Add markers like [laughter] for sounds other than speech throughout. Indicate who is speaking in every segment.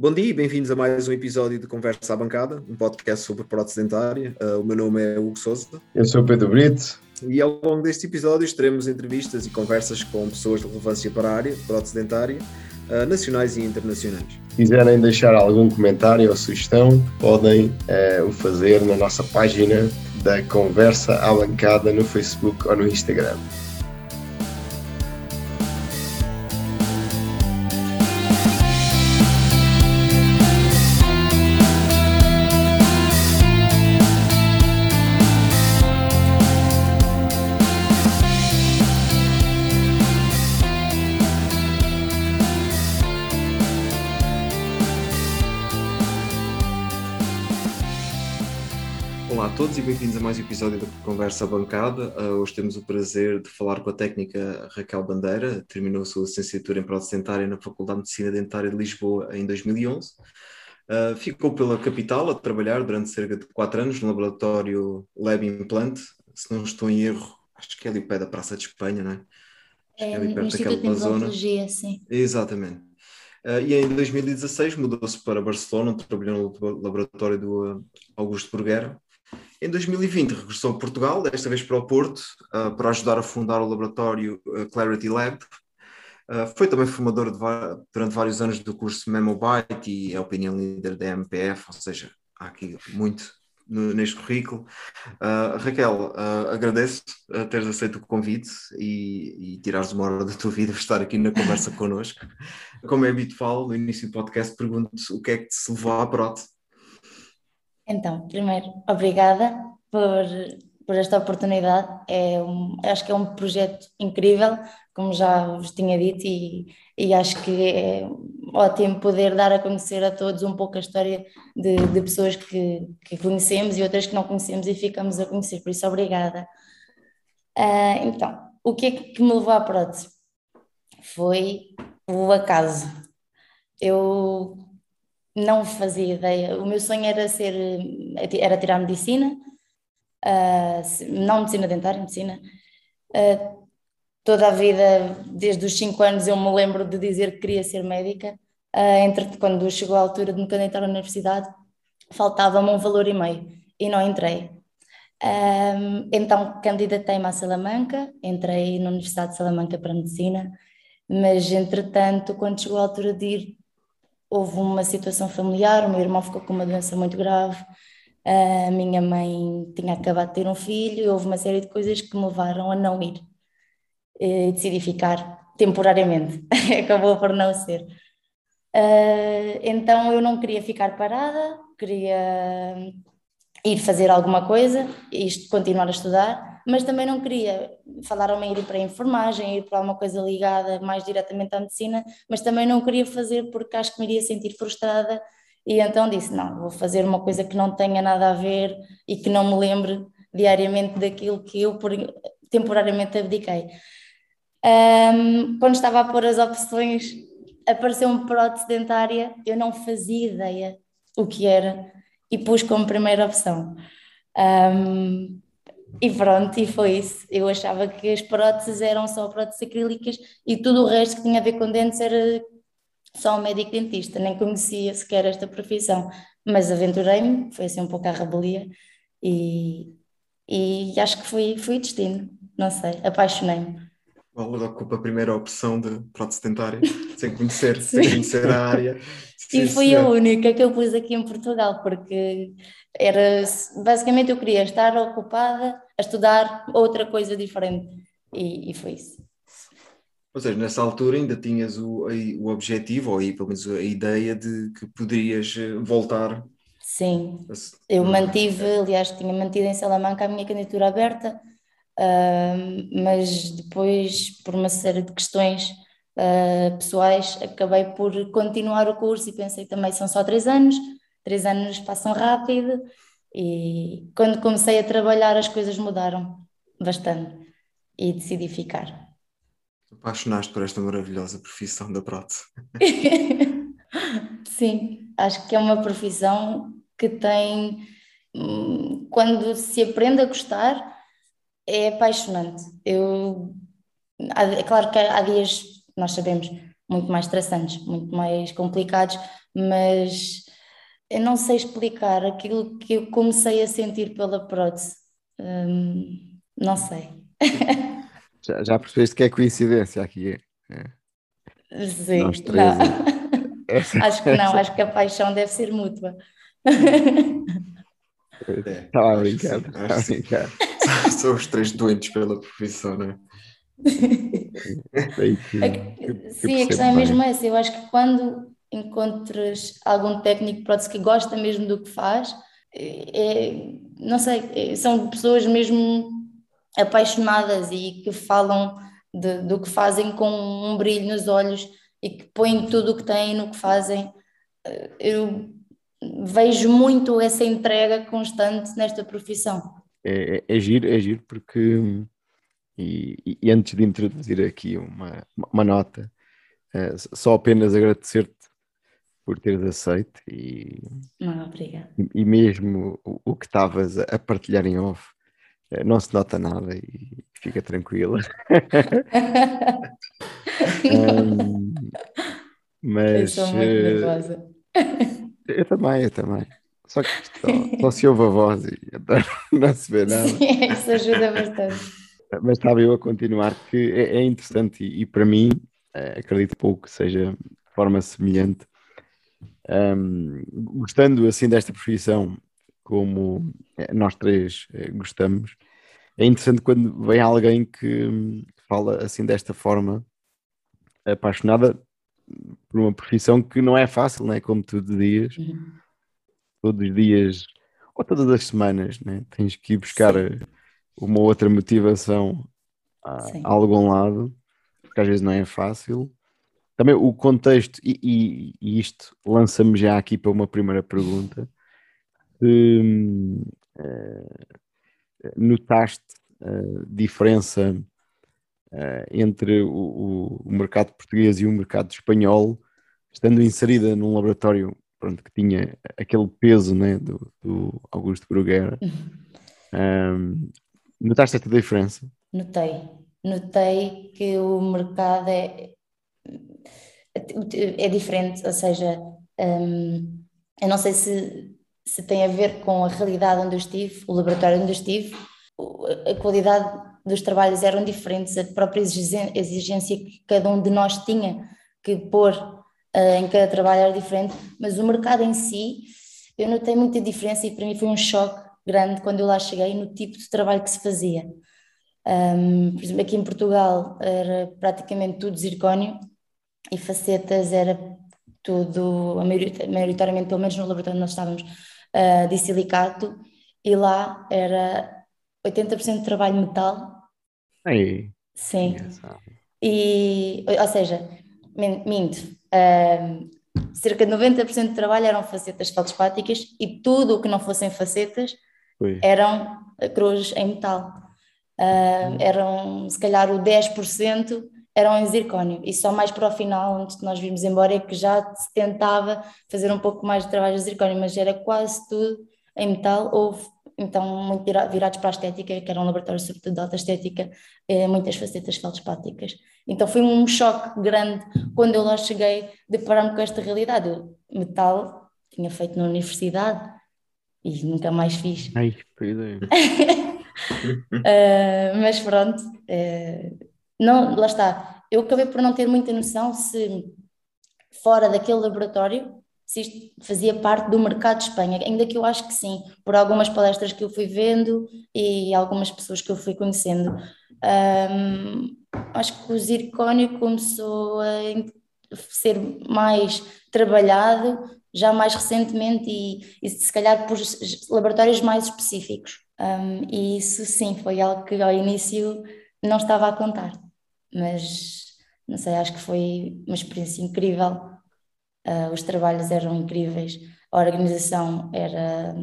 Speaker 1: Bom dia e bem-vindos a mais um episódio de Conversa à Bancada, um podcast sobre prótese dentária. Uh, o meu nome é Hugo Souza.
Speaker 2: Eu sou o Pedro Brito.
Speaker 1: E ao longo deste episódio teremos entrevistas e conversas com pessoas de relevância para a área de prótese dentária, uh, nacionais e internacionais.
Speaker 2: Se quiserem deixar algum comentário ou sugestão, podem uh, o fazer na nossa página da Conversa à Bancada no Facebook ou no Instagram.
Speaker 1: A mais um episódio da Conversa Bancada. Uh, hoje temos o prazer de falar com a técnica Raquel Bandeira, terminou a sua licenciatura em prótese dentária na Faculdade de Medicina Dentária de Lisboa em 2011. Uh, ficou pela capital a trabalhar durante cerca de 4 anos no laboratório Lab Implant, se não estou em erro, acho que é ali o pé da Praça de Espanha, não é?
Speaker 3: Acho é, ali perto daquela zona. Sim.
Speaker 1: Exatamente. Uh, e em 2016 mudou-se para Barcelona, onde trabalhou no laboratório do Augusto Burguera, em 2020 regressou a Portugal, desta vez para o Porto, uh, para ajudar a fundar o laboratório uh, Clarity Lab. Uh, foi também formador durante vários anos do curso MemoByte e é opinion leader da MPF, ou seja, há aqui muito no, neste currículo. Raquel, agradeço a teres aceito o convite e, e tirares uma hora da tua vida para estar aqui na conversa [laughs] connosco. Como é habitual, no início do podcast pergunto o que é que te levou à prótese
Speaker 3: então, primeiro, obrigada por, por esta oportunidade. É um, acho que é um projeto incrível, como já vos tinha dito, e, e acho que é ótimo poder dar a conhecer a todos um pouco a história de, de pessoas que, que conhecemos e outras que não conhecemos e ficamos a conhecer. Por isso, obrigada. Uh, então, o que é que me levou à prótese? Foi o acaso. Eu não fazia ideia. O meu sonho era ser, era tirar medicina, uh, não medicina dentária, medicina. Uh, toda a vida, desde os 5 anos, eu me lembro de dizer que queria ser médica. Uh, entre, quando chegou a altura de me candidatar à universidade, faltava-me um valor e meio e não entrei. Um, então candidatei-me à Salamanca, entrei na Universidade de Salamanca para Medicina, mas entretanto, quando chegou a altura de ir houve uma situação familiar, o meu irmão ficou com uma doença muito grave, a minha mãe tinha acabado de ter um filho, houve uma série de coisas que me levaram a não ir. E decidi ficar temporariamente, [laughs] acabou por não ser. Uh, então eu não queria ficar parada, queria ir fazer alguma coisa, isto continuar a estudar, mas também não queria falaram-me ir para a enfermagem, ir para alguma coisa ligada mais diretamente à medicina, mas também não queria fazer porque acho que me iria sentir frustrada e então disse, não, vou fazer uma coisa que não tenha nada a ver e que não me lembre diariamente daquilo que eu por, temporariamente abdiquei. Um, quando estava a pôr as opções, apareceu uma prótese dentária, eu não fazia ideia o que era e pus como primeira opção. Um, e pronto, e foi isso. Eu achava que as próteses eram só próteses acrílicas e tudo o resto que tinha a ver com dentes era só um médico dentista, nem conhecia sequer esta profissão. Mas aventurei-me, foi assim um pouco a rebelia e, e acho que foi, foi destino, não sei, apaixonei-me.
Speaker 1: Valor ocupa a primeira opção de prótese dentária, [laughs] sem conhecer, sem conhecer a área.
Speaker 3: e foi a única que eu pus aqui em Portugal, porque era basicamente eu queria estar ocupada a estudar outra coisa diferente e, e foi isso.
Speaker 1: Ou seja, nessa altura ainda tinhas o, o objetivo, ou aí, pelo menos a ideia de que poderias eh, voltar.
Speaker 3: Sim, eu mantive, aliás, tinha mantido em Salamanca a minha candidatura aberta, uh, mas depois, por uma série de questões uh, pessoais, acabei por continuar o curso e pensei também são só três anos, três anos passam rápido e quando comecei a trabalhar as coisas mudaram bastante e decidi ficar.
Speaker 1: Apaixonaste por esta maravilhosa profissão da prótese. [laughs]
Speaker 3: Sim, acho que é uma profissão que tem, hum, quando se aprende a gostar, é apaixonante. Eu, é claro que há dias, nós sabemos, muito mais estressantes, muito mais complicados, mas eu não sei explicar aquilo que eu comecei a sentir pela prótese. Hum, não sei. [laughs]
Speaker 4: Já, já percebeste que é coincidência aqui?
Speaker 3: É. Sim, Nós três, essa, [laughs] acho que não, acho que a paixão deve ser mútua.
Speaker 4: Estava a brincar, estava a brincar.
Speaker 1: São os três doentes pela profissão, não é?
Speaker 3: Sim, a questão é mesmo essa. Eu acho que quando encontras algum técnico prótese que gosta mesmo do que faz, é, não sei, é, são pessoas mesmo apaixonadas e que falam de, do que fazem com um brilho nos olhos e que põem tudo o que têm no que fazem. Eu vejo muito essa entrega constante nesta profissão.
Speaker 4: É, é, é giro, é giro porque, e, e, antes de introduzir aqui uma, uma nota, é, só apenas agradecer-te por teres aceito e,
Speaker 3: Não, obrigada.
Speaker 4: e, e mesmo o, o que estavas a partilhar em off, é, não se nota nada e fica tranquila. [laughs] um, mas. Eu muito eh. Eu também, eu também. Só que só, [laughs] só se ouve a voz e [laughs] não se vê nada.
Speaker 3: Sim, isso ajuda bastante.
Speaker 4: Mas estava eu a continuar, que é, é interessante e, e, para mim, é, acredito pouco que seja de forma semelhante. Um, gostando assim desta profissão, como eh, nós três eh, gostamos, é interessante quando vem alguém que hum, fala assim desta forma, apaixonada por uma profissão que não é fácil, não é? Como tu dizias, uhum. todos os dias ou todas as semanas, né? tens que ir buscar Sim. uma outra motivação a, a, algum lado, porque às vezes não é fácil. Também o contexto, e, e, e isto lança-me já aqui para uma primeira pergunta. uh, notaste a diferença uh, entre o, o, mercado português e o mercado espanhol, estando inserida num laboratório pronto, que tinha aquele peso né, do, do Augusto Bruguera. Um, notaste esta diferença?
Speaker 3: Notei. Notei que o mercado é, é diferente, ou seja, um, eu não sei se, se tem a ver com a realidade onde eu estive, o laboratório onde eu estive, a qualidade dos trabalhos eram diferentes, a própria exigência que cada um de nós tinha que pôr uh, em cada trabalho era diferente, mas o mercado em si, eu notei muita diferença e para mim foi um choque grande quando eu lá cheguei no tipo de trabalho que se fazia. Um, por exemplo, aqui em Portugal era praticamente tudo zircónio e facetas era tudo, maioritariamente, pelo menos no laboratório onde nós estávamos, uh, de silicato, e lá era 80% de trabalho metal.
Speaker 4: Aí.
Speaker 3: Sim. E, ou seja, minto, uh, cerca de 90% de trabalho eram facetas feldspáticas e tudo o que não fossem facetas Ui. eram cruzes em metal. Uh, eram, se calhar, o 10% eram em zircónio e só mais para o final, antes de nós virmos embora, é que já se tentava fazer um pouco mais de trabalho de zircónio, mas era quase tudo em metal ou então muito virados para a estética, que era um laboratório sobretudo de alta estética, eh, muitas facetas feldspáticas. Então foi um choque grande quando eu lá cheguei, deparar-me com esta realidade. Eu, metal, tinha feito na universidade e nunca mais fiz.
Speaker 4: Ai, [laughs] uh, [laughs]
Speaker 3: mas pronto, uh, não, lá está. Eu acabei por não ter muita noção se fora daquele laboratório se isto fazia parte do mercado de Espanha, ainda que eu acho que sim, por algumas palestras que eu fui vendo e algumas pessoas que eu fui conhecendo. Um, acho que o zircónio começou a ser mais trabalhado já mais recentemente e, e se calhar por laboratórios mais específicos. Um, e isso sim foi algo que ao início não estava a contar, mas não sei, acho que foi uma experiência incrível uh, os trabalhos eram incríveis, a organização era.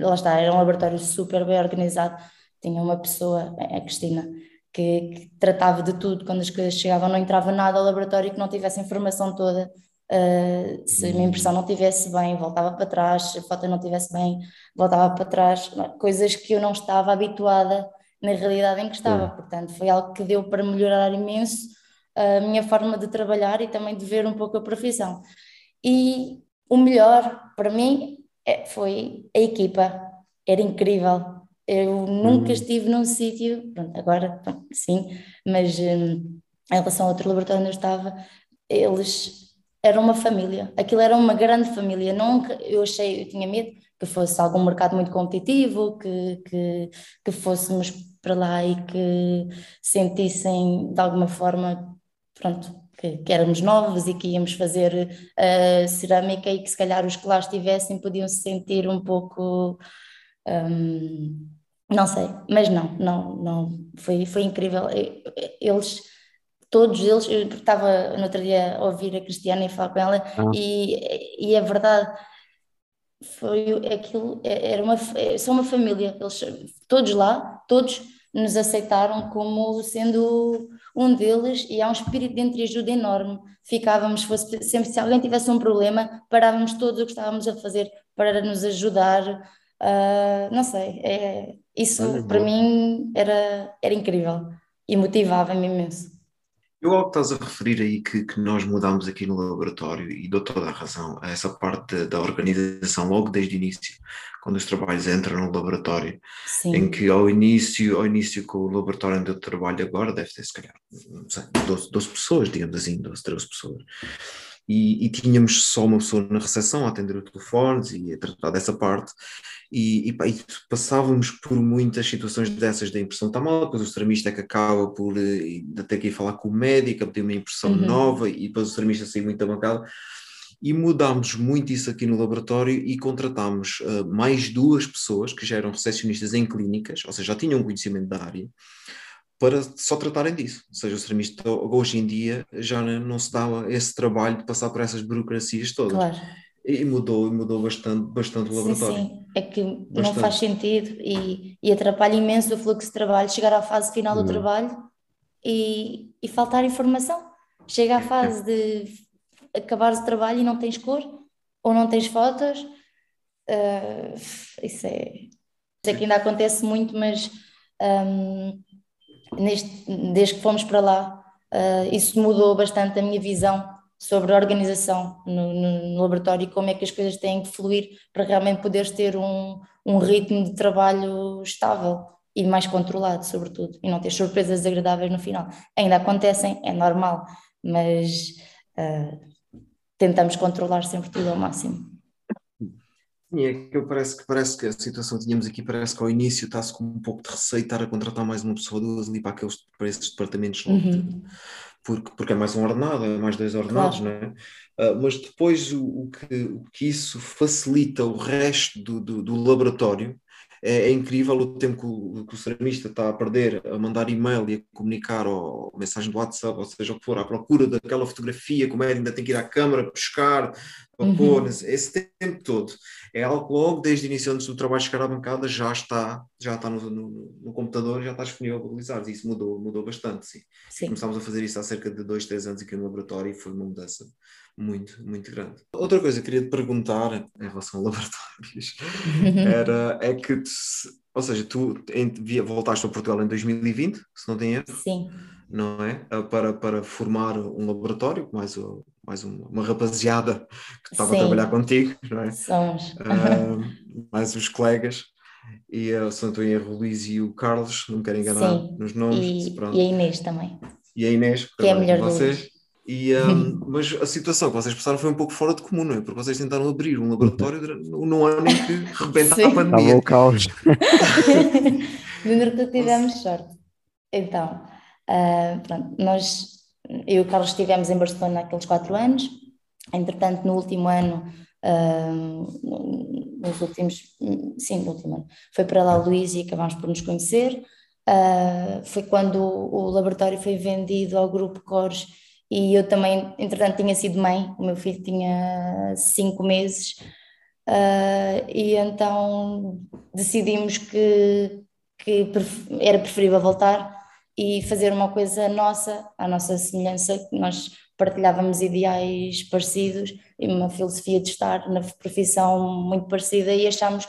Speaker 3: Lá está, era um laboratório super bem organizado. Tinha uma pessoa, a Cristina, que, que, tratava de tudo. Quando as coisas chegavam, não entrava nada ao laboratório que não tivesse a informação toda. Uh, se a minha impressão não tivesse bem, voltava para trás. Se a foto não tivesse bem, voltava para trás. Coisas que eu não estava habituada na realidade em que estava. Portanto, foi algo que deu para melhorar imenso a minha forma de trabalhar e também de ver um pouco a profissão. E o melhor para mim é, foi a equipa, era incrível. Eu nunca hum. estive num sítio, agora sim, mas hum, em relação a outro laboratório onde eu estava, eles eram uma família, aquilo era uma grande família. Nunca, eu achei, eu tinha medo que fosse algum mercado muito competitivo, que, que, que fôssemos para lá e que sentissem de alguma forma, pronto, que, que, éramos novos e que íamos fazer uh, cerâmica e que se calhar os que lá estivessem podiam se sentir um pouco. Um, não sei, mas não, não, não, foi, foi incrível. Eles, todos eles, eu estava no outro dia a ouvir a Cristiana e falar com ela, ah. e, e é verdade, foi aquilo, é, era uma, é, são uma família, eles, todos lá, todos nos aceitaram como sendo um deles e há um espírito de entreajuda enorme. Ficávamos, fosse, sempre se alguém tivesse um problema, parávamos todos o que estávamos a fazer para nos ajudar. Uh, não sei, é, isso para mim era, era incrível e motivava-me imenso.
Speaker 1: Eu ao que estás a referir aí que, que nós mudámos aqui no laboratório e dou toda a razão a essa parte da, da organização logo desde o início, quando os trabalhos entram no laboratório, Sim. em que ao início, ao início com o laboratório onde eu trabalho agora deve ter se calhar, não sei, 12, 12 pessoas, digamos assim, 12, 13 pessoas e, e, tínhamos só uma pessoa na recepção a atender os telefones e a tratar dessa parte, e, e, e, passávamos por muitas situações dessas da impressão está mal, depois o ceramista é que acaba por uh, ter que ir falar com o médico, a pedir uma impressão uhum. nova, e depois o ceramista saiu muito bancada, e mudámos muito isso aqui no laboratório e contratámos uh, mais duas pessoas que já eram recepcionistas em clínicas, ou seja, já tinham conhecimento da área, para só tratarem disso. Ou seja, o ceramista hoje em dia já não se dá esse trabalho de passar por essas burocracias todas. Claro. E mudou, mudou bastante, bastante o laboratório. Sim,
Speaker 3: sim. É que bastante. não faz sentido e, e atrapalha imenso o fluxo de trabalho, chegar à fase final do não. trabalho e, e faltar informação. Chega à fase de acabar o trabalho e não tens cor ou não tens fotos. Uh, isso é. É que ainda acontece muito, mas um, neste, desde que fomos para lá, uh, isso mudou bastante a minha visão sobre a organização no, no, no, laboratório e como é que as coisas têm que fluir para realmente poderes ter um, um ritmo de trabalho estável e mais controlado, sobretudo, e não ter surpresas desagradáveis no final. Ainda acontecem, é normal, mas uh, tentamos controlar sempre tudo ao máximo.
Speaker 1: Sim, é que eu parece que parece que a situação que tínhamos aqui parece que ao início está-se com um pouco de receio estar a contratar mais uma pessoa duas ali para aqueles para esses departamentos uhum. Porque, porque é mais um ordenado, é mais dois ordenados, claro. não é? Uh, mas depois o, o, que, o que isso facilita o resto do, do, do laboratório é, é, incrível o tempo que o, que o ceramista está a perder a mandar e-mail e a comunicar ou mensagem do WhatsApp, ou seja o que for, à procura daquela fotografia, como é ainda tem que ir à câmara buscar, para uhum. pôr, esse tempo todo. É algo que logo desde o início, antes do trabalho chegar à bancada, já está, já está no, no, no computador, já está disponível para utilizar. Isso mudou, mudou bastante, sim. sim. Começámos a fazer isso há cerca de dois, três anos aqui no laboratório e foi uma mudança muito, muito grande. Outra coisa que queria te perguntar em relação a laboratórios [laughs] era é que, ou seja, tu voltaste a Portugal em 2020, se não tem erro?
Speaker 3: Sim.
Speaker 1: Não é? Ah, para, para formar um laboratório, mais, mais uma, uma rapaziada que estava Sim. a trabalhar contigo, não é?
Speaker 3: Somos.
Speaker 1: Uh, mais os colegas. E estou em erro, o Luís e o Carlos, não me quero enganar Sim. nos nomes.
Speaker 3: E, e a Inês também.
Speaker 1: E a Inês,
Speaker 3: que é a melhor vocês.
Speaker 1: E, um, [laughs] mas a situação que vocês passaram foi um pouco fora de comum, não é? Porque vocês tentaram abrir um laboratório no ano em que rebenta a pandemia.
Speaker 4: Estava o caos. [laughs]
Speaker 3: que tivemos sorte. Então, uh, pronto, nós, eu e o Carlos estivemos em Barcelona naqueles quatro anos. Entretanto, no último ano, uh, nos últimos, sim, no último ano, foi para lá o Luís e acabámos por nos conhecer. Uh, foi quando o, o laboratório foi vendido ao grupo Cores e eu também, entretanto, tinha sido mãe, o meu filho tinha cinco meses, uh, e então decidimos que, que era preferível voltar e fazer uma coisa nossa, à nossa semelhança, nós partilhávamos ideais parecidos e uma filosofia de estar na profissão muito parecida e achámos,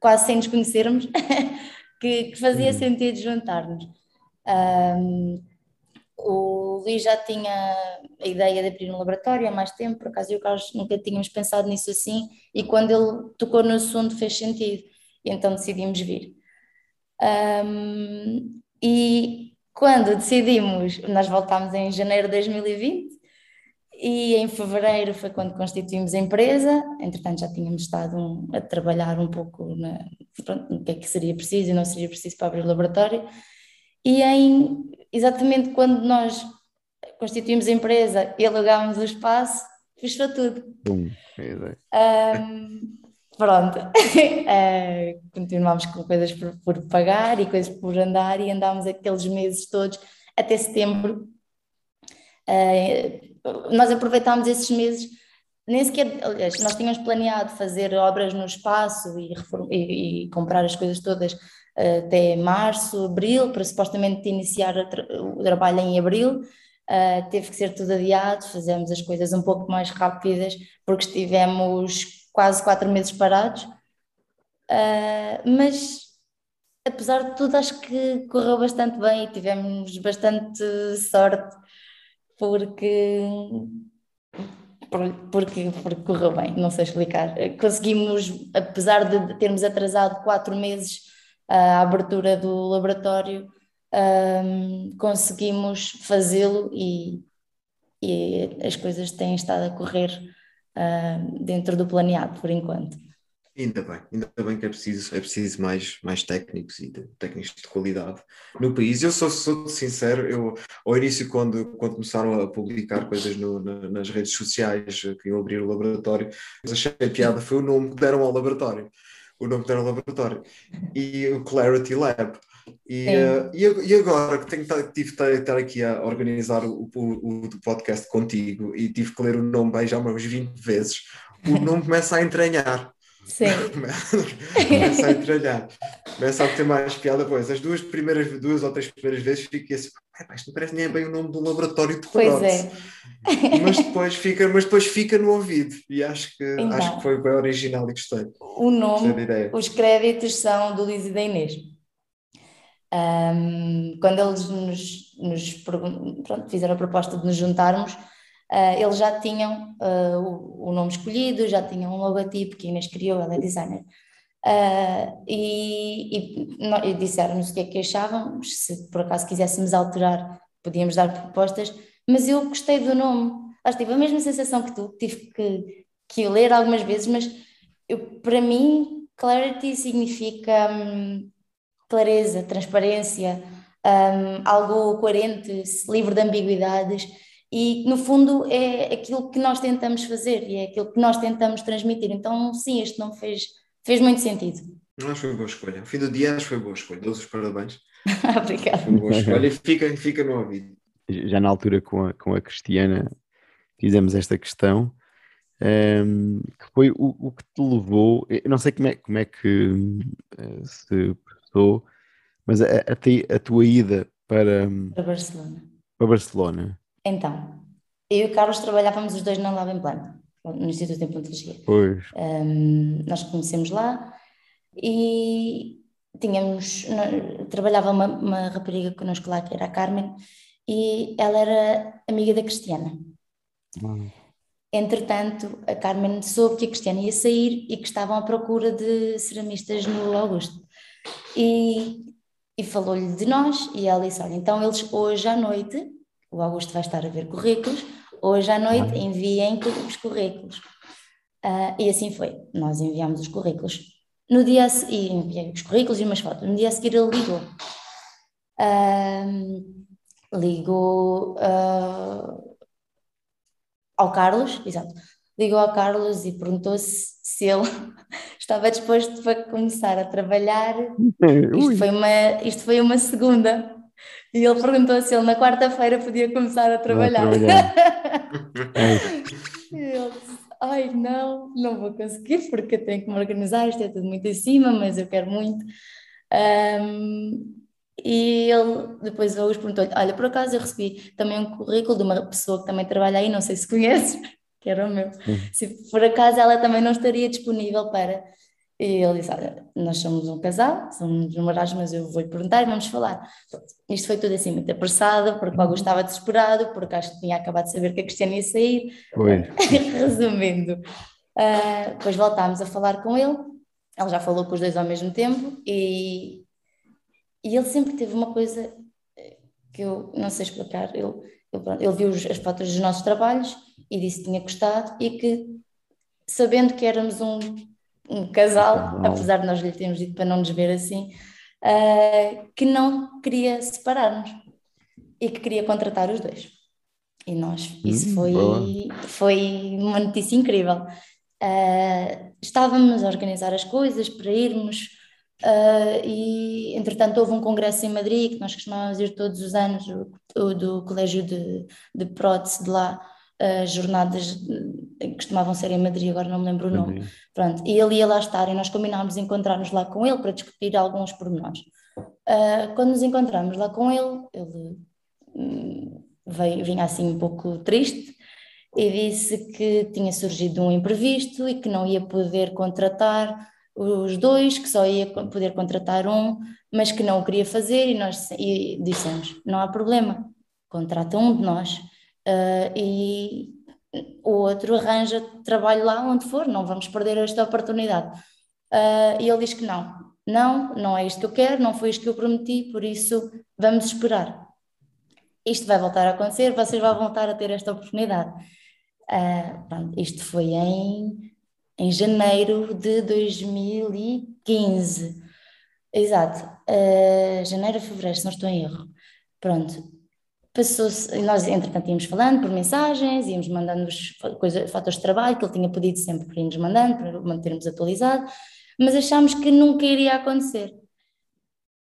Speaker 3: quase sem nos conhecermos, [laughs] que, que fazia uhum. sentido juntar-nos. Um, o Luís já tinha a ideia de abrir um laboratório há mais tempo, por acaso eu e o Carlos nunca tínhamos pensado nisso assim, e quando ele tocou no assunto fez sentido, e então decidimos vir. Um, e quando decidimos, nós voltámos em janeiro de 2020, e em fevereiro foi quando constituímos a empresa, entretanto já tínhamos estado um, a trabalhar um pouco na, pronto, no que é que seria preciso e não seria preciso para abrir o laboratório, e em, exatamente quando nós constituímos a empresa e alugámos o espaço, fechou tudo.
Speaker 4: Bum,
Speaker 3: um, pronto, uh, [laughs] continuámos com coisas por, por, pagar e coisas por andar e andámos aqueles meses todos até setembro. Uh, nós aproveitámos esses meses, nem sequer, aliás, nós tínhamos planeado fazer obras no espaço e, e, e comprar as coisas todas até março, abril, para supostamente iniciar o trabalho em abril. Uh, teve que ser tudo adiado, fizemos as coisas um pouco mais rápidas, porque estivemos quase quatro meses parados. Uh, mas, apesar de tudo, acho que correu bastante bem e tivemos bastante sorte, porque porque, porque correu bem, não sei explicar. Conseguimos, apesar de termos atrasado quatro meses a abertura do laboratório, um, conseguimos fazê-lo e, e, as coisas têm estado a correr uh, dentro do planeado por enquanto.
Speaker 1: Ainda bem, ainda bem que é preciso, é preciso mais, mais técnicos e de, técnicos de qualidade no país. Eu sou, sou sincero, eu ao início, quando, quando começaram a publicar coisas no, na, nas redes sociais que iam abrir o laboratório, achei piada foi o nome que deram ao laboratório o nome do laboratório, e o Clarity Lab. E, uh, e, agora que tenho, tive de estar aqui a organizar o, o, o, podcast contigo e tive que ler o nome bem já umas 20 vezes, o nome começa a entranhar.
Speaker 3: Sim. [laughs]
Speaker 1: começa a entranhar. Começa a ter mais piada. Pois, as duas primeiras, duas ou três primeiras vezes fiquei assim, isto não parece nem bem o nome do laboratório de
Speaker 3: Pois é.
Speaker 1: Mas depois fica, mas depois fica no ouvido e acho que, então, acho que foi bem original e gostei.
Speaker 3: O nome, os créditos são do Liz e da Inês. Um, quando eles nos, nos pronto, fizeram a proposta de nos juntarmos, uh, eles já tinham uh, o, o, nome escolhido, já tinham um logotipo que a Inês criou, ela é designer. Uh, e, e, e disseram-nos o que é que achavam, se por acaso quiséssemos alterar, podíamos dar propostas, mas eu gostei do nome. Acho que tive a mesma sensação que tu, tive que, que ler algumas vezes, mas eu, para mim, clarity significa hum, clareza, transparência, hum, algo coerente, livre de ambiguidades. E no fundo é aquilo que nós tentamos fazer e é aquilo que nós tentamos transmitir. Então, sim, este não fez Fez muito sentido.
Speaker 1: Acho que foi boa escolha. O fim do dia acho que foi boa escolha. Dou-vos os parabéns. [laughs]
Speaker 3: Obrigada.
Speaker 1: Foi boa escolha e fica, fica no ouvido.
Speaker 4: Já na altura com a, com a Cristiana fizemos esta questão. Um, ehm, que foi o, o, que te levou, eu não sei como é, como é que uh, se processou, mas a, a, a, tua ida para,
Speaker 3: para Barcelona.
Speaker 4: Para Barcelona.
Speaker 3: Então, eu e o Carlos trabalhávamos os dois na Lava em Planta no Instituto de Implantologia.
Speaker 4: Pois.
Speaker 3: Um, nós conhecemos lá e tínhamos, trabalhava uma, uma rapariga connosco lá que era a Carmen e ela era amiga da Cristiana. Hum. Entretanto, a Carmen soube que a Cristiana ia sair e que estavam à procura de ceramistas no Augusto. E, e falou-lhe de nós e ela disse, olha, então eles hoje à noite, o Augusto vai estar a ver currículos, Hoje à noite enviem os currículos. Uh, e assim foi. Nós enviámos os currículos. No dia e enviei os currículos e umas fotos. No dia a seguir ele ligou. Uh, ligou uh, ao Carlos, exato. Ligou ao Carlos e perguntou se, se ele [laughs] estava disposto para começar a trabalhar. Isto foi uma, isto foi uma segunda. E ele perguntou se ele na quarta-feira podia começar a trabalhar. trabalhar. [laughs] e ele disse, ai não, não vou conseguir porque eu tenho que me organizar, isto é tudo muito em cima, mas eu quero muito. Um, e ele depois o perguntou olha, por acaso eu recebi também um currículo de uma pessoa que também trabalha aí, não sei se conheces, [laughs] que era o meu. Se por acaso ela também não estaria disponível para... E ele disse: Olha, nós somos um casal, somos namorados, mas eu vou-lhe perguntar e vamos falar. Isto foi tudo assim muito apressado, porque o Augusto estava desesperado, porque acho que tinha acabado de saber que a Cristiana ia sair. [laughs] Resumindo, uh, depois voltámos a falar com ele, ele já falou com os dois ao mesmo tempo e, e ele sempre teve uma coisa que eu não sei explicar. Ele, ele, ele viu as fotos dos nossos trabalhos e disse que tinha gostado e que, sabendo que éramos um um casal, apesar de nós lhe termos dito para não nos ver assim, uh, que não queria separar-nos e que queria contratar os dois. E nós, isso hum, foi, foi uma notícia incrível. Uh, estávamos a organizar as coisas para irmos, uh, e entretanto houve um congresso em Madrid que nós costumávamos ir todos os anos, o, o do Colégio de, de Prótese de lá, as jornadas que costumavam ser em Madrid, agora não me lembro o nome. Pronto, e ele ia lá estar e nós combinámos encontrar-nos lá com ele para discutir alguns pormenores. Uh, quando nos encontramos lá com ele, ele um, veio, vinha assim um pouco triste e disse que tinha surgido um imprevisto e que não ia poder contratar os dois, que só ia poder contratar um, mas que não o queria fazer e nós e dissemos, não há problema, contrata um de nós uh, e o outro arranja trabalho lá onde for, não vamos perder esta oportunidade. Uh, e ele diz que não, não, não é isto que eu quero, não foi isto que eu prometi, por isso vamos esperar. Isto vai voltar a acontecer, vocês vão voltar a ter esta oportunidade. Uh, pronto, isto foi em, em janeiro de 2015. Exato, janeiro fevereiro, se não estou em erro. Pronto, Passou-se, nós entretanto íamos falando por mensagens, íamos mandando os coisa, fatores de trabalho que ele tinha pedido sempre para irmos mandando, para mantermos atualizado, mas achámos que nunca iria acontecer.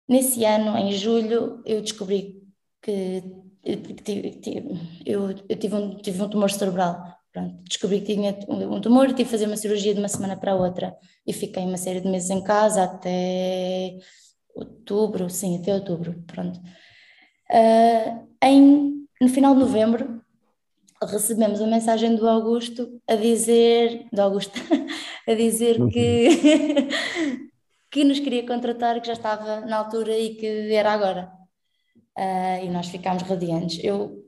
Speaker 3: Nesse ano, em julho, eu descobri que eu, eu tive, um, tive um tumor cerebral. Pronto, descobri que tinha um tumor, tive que fazer uma cirurgia de uma semana para outra e fiquei uma série de meses em casa até outubro, sim, até outubro, pronto. Uh, em, no final de novembro, recebemos a mensagem do Augusto a dizer, do Augusto, [laughs] a dizer que, [laughs] que nos queria contratar, que já estava na altura e que era agora. Uh, e nós ficámos radiantes. Eu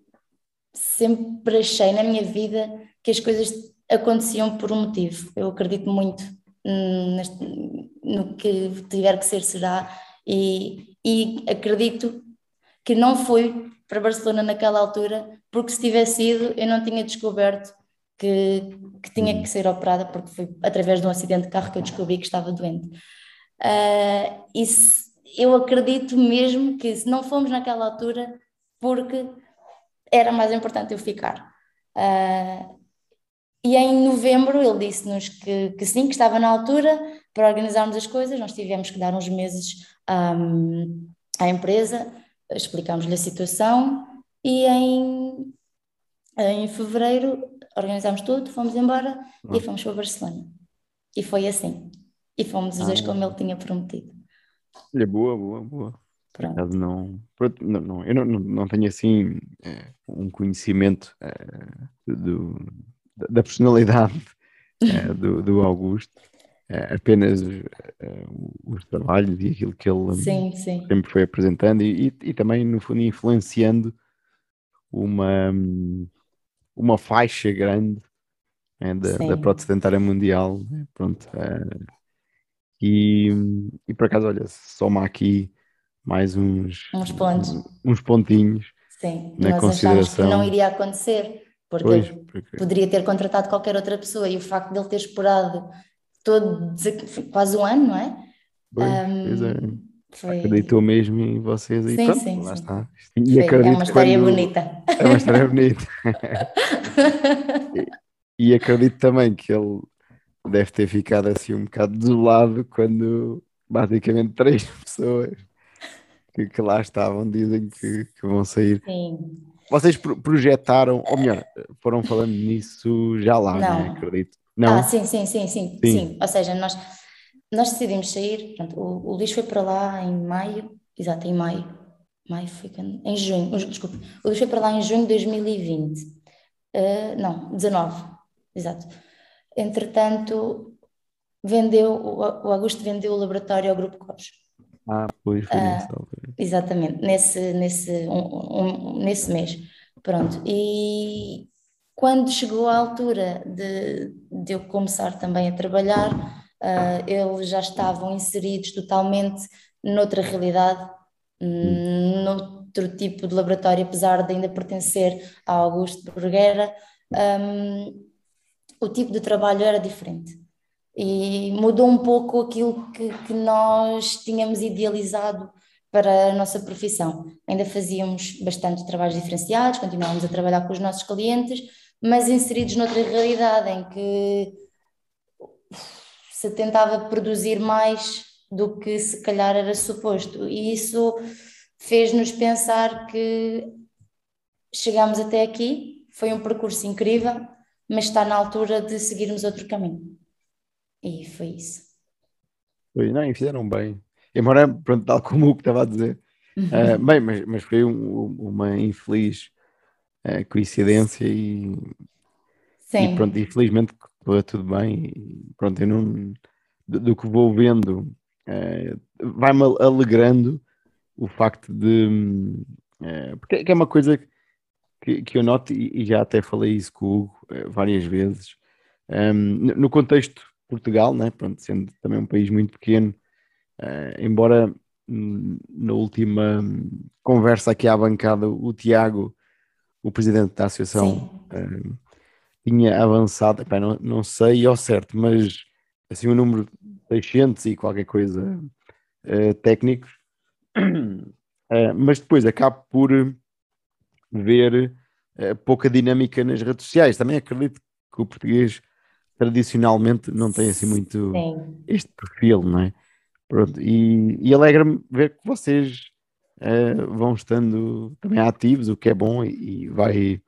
Speaker 3: sempre achei na minha vida que as coisas aconteciam por um motivo. Eu acredito muito neste, no que tiver que ser, será, e, e acredito que não fui para Barcelona naquela altura, porque se tivesse ido eu não tinha descoberto que, que tinha que ser operada, porque foi através de um acidente de carro que eu descobri que estava doente. Uh, e se, eu acredito mesmo que se não fomos naquela altura, porque era mais importante eu ficar. Uh, e em novembro ele disse-nos que, que sim, que estava na altura para organizarmos as coisas. Nós tivemos que dar uns meses um, à empresa explicámos-lhe a situação e em, em fevereiro organizámos tudo, fomos embora ah. e fomos para Barcelona. E foi assim. E fomos os dois ah. como ele tinha prometido.
Speaker 4: Olha, boa, boa, boa. não, não, não, eu não, não tenho assim é, um conhecimento é, do, da personalidade é, do, do Augusto, apenas uh, os trabalhos e aquilo que ele
Speaker 3: sim, sim.
Speaker 4: sempre foi apresentando e, e, e, também, no fundo, influenciando uma, uma faixa grande né, da, da prótese dentária mundial. Né, pronto, uh, e, e por acaso, olha, soma aqui mais uns,
Speaker 3: uns pontos,
Speaker 4: uns pontinhos
Speaker 3: Sim, na nós consideração. que não iria acontecer, porque, pois, porque poderia ter contratado qualquer outra pessoa e o facto de ele ter esperado todo quase um ano, não é?
Speaker 4: Pois, um, é. Foi... Acreditou mesmo em vocês e sim, pronto, sim, lá sim. está.
Speaker 3: E é uma história quando... bonita.
Speaker 4: É uma história bonita. [laughs] e, e acredito também que ele deve ter ficado assim um bocado desolado quando basicamente três [laughs] pessoas que, que lá estavam dizem que, que vão sair.
Speaker 3: Sim.
Speaker 4: Vocês projetaram, ou melhor, foram falando nisso já lá, não, né? acredito. Não?
Speaker 3: Ah, sim, sim, sim, sim, sim. sim. Ou seja, nós, nós decidimos sair, pronto, o, o Luís foi para lá em maio, exato, em maio, maio foi em junho, desculpa, o Luís foi para lá em junho de 2020, uh, não, 19, exato. Entretanto, vendeu, o Augusto vendeu o laboratório ao Grupo Cos.
Speaker 4: Ah, pois foi
Speaker 3: Ah, Exatamente, nesse, nesse, um- um- nesse mês. Pronto, e quando chegou a altura de, de eu começar também a trabalhar, ah, eles já estavam inseridos totalmente noutra realidade, hum, noutro tipo de laboratório, apesar de ainda pertencer ao Augusto Burguera, hum, o tipo de trabalho era diferente. E mudou um pouco aquilo que, que nós tínhamos idealizado para a nossa profissão. Ainda fazíamos bastante trabalhos diferenciados, continuávamos a trabalhar com os nossos clientes, mas inseridos noutra realidade em que se tentava produzir mais do que se calhar era suposto. E isso fez-nos pensar que chegámos até aqui, foi um percurso incrível, mas está na altura de seguirmos outro caminho. E foi isso.
Speaker 4: Foi, não, e fizeram bem. Embora, pronto, tal como o que estava a dizer. Ah, bem, mas, mas foi um- uma infeliz ah, coincidência e,
Speaker 3: Sim,
Speaker 4: e pronto, infelizmente correu tudo bem. E pronto, eu não, do, do que vou vendo, ah, vai-me alegrando o facto de. ah, porque é é uma coisa que, que eu noto, e, e já até falei isso com o Hugo ah, várias vezes, hum, no contexto de Portugal, né? Pronto, sendo também um país muito pequeno, embora hum, na última conversa aqui à bancada, o Tiago, o presidente da associação,
Speaker 3: sim,
Speaker 4: tinha avançado, epá, não, não sei ao certo, mas assim o número de 600 e qualquer coisa eh, técnicos, [clears throat] Eh, mas depois acabo por ver eh, pouca dinâmica nas redes sociais. Também acredito que o português tradicionalmente não tem assim muito
Speaker 3: sim.
Speaker 4: este perfil, não é? Pronto, e, e alegra-me ver que vocês eh, vão estando também ativos, o que é bom, e, e vai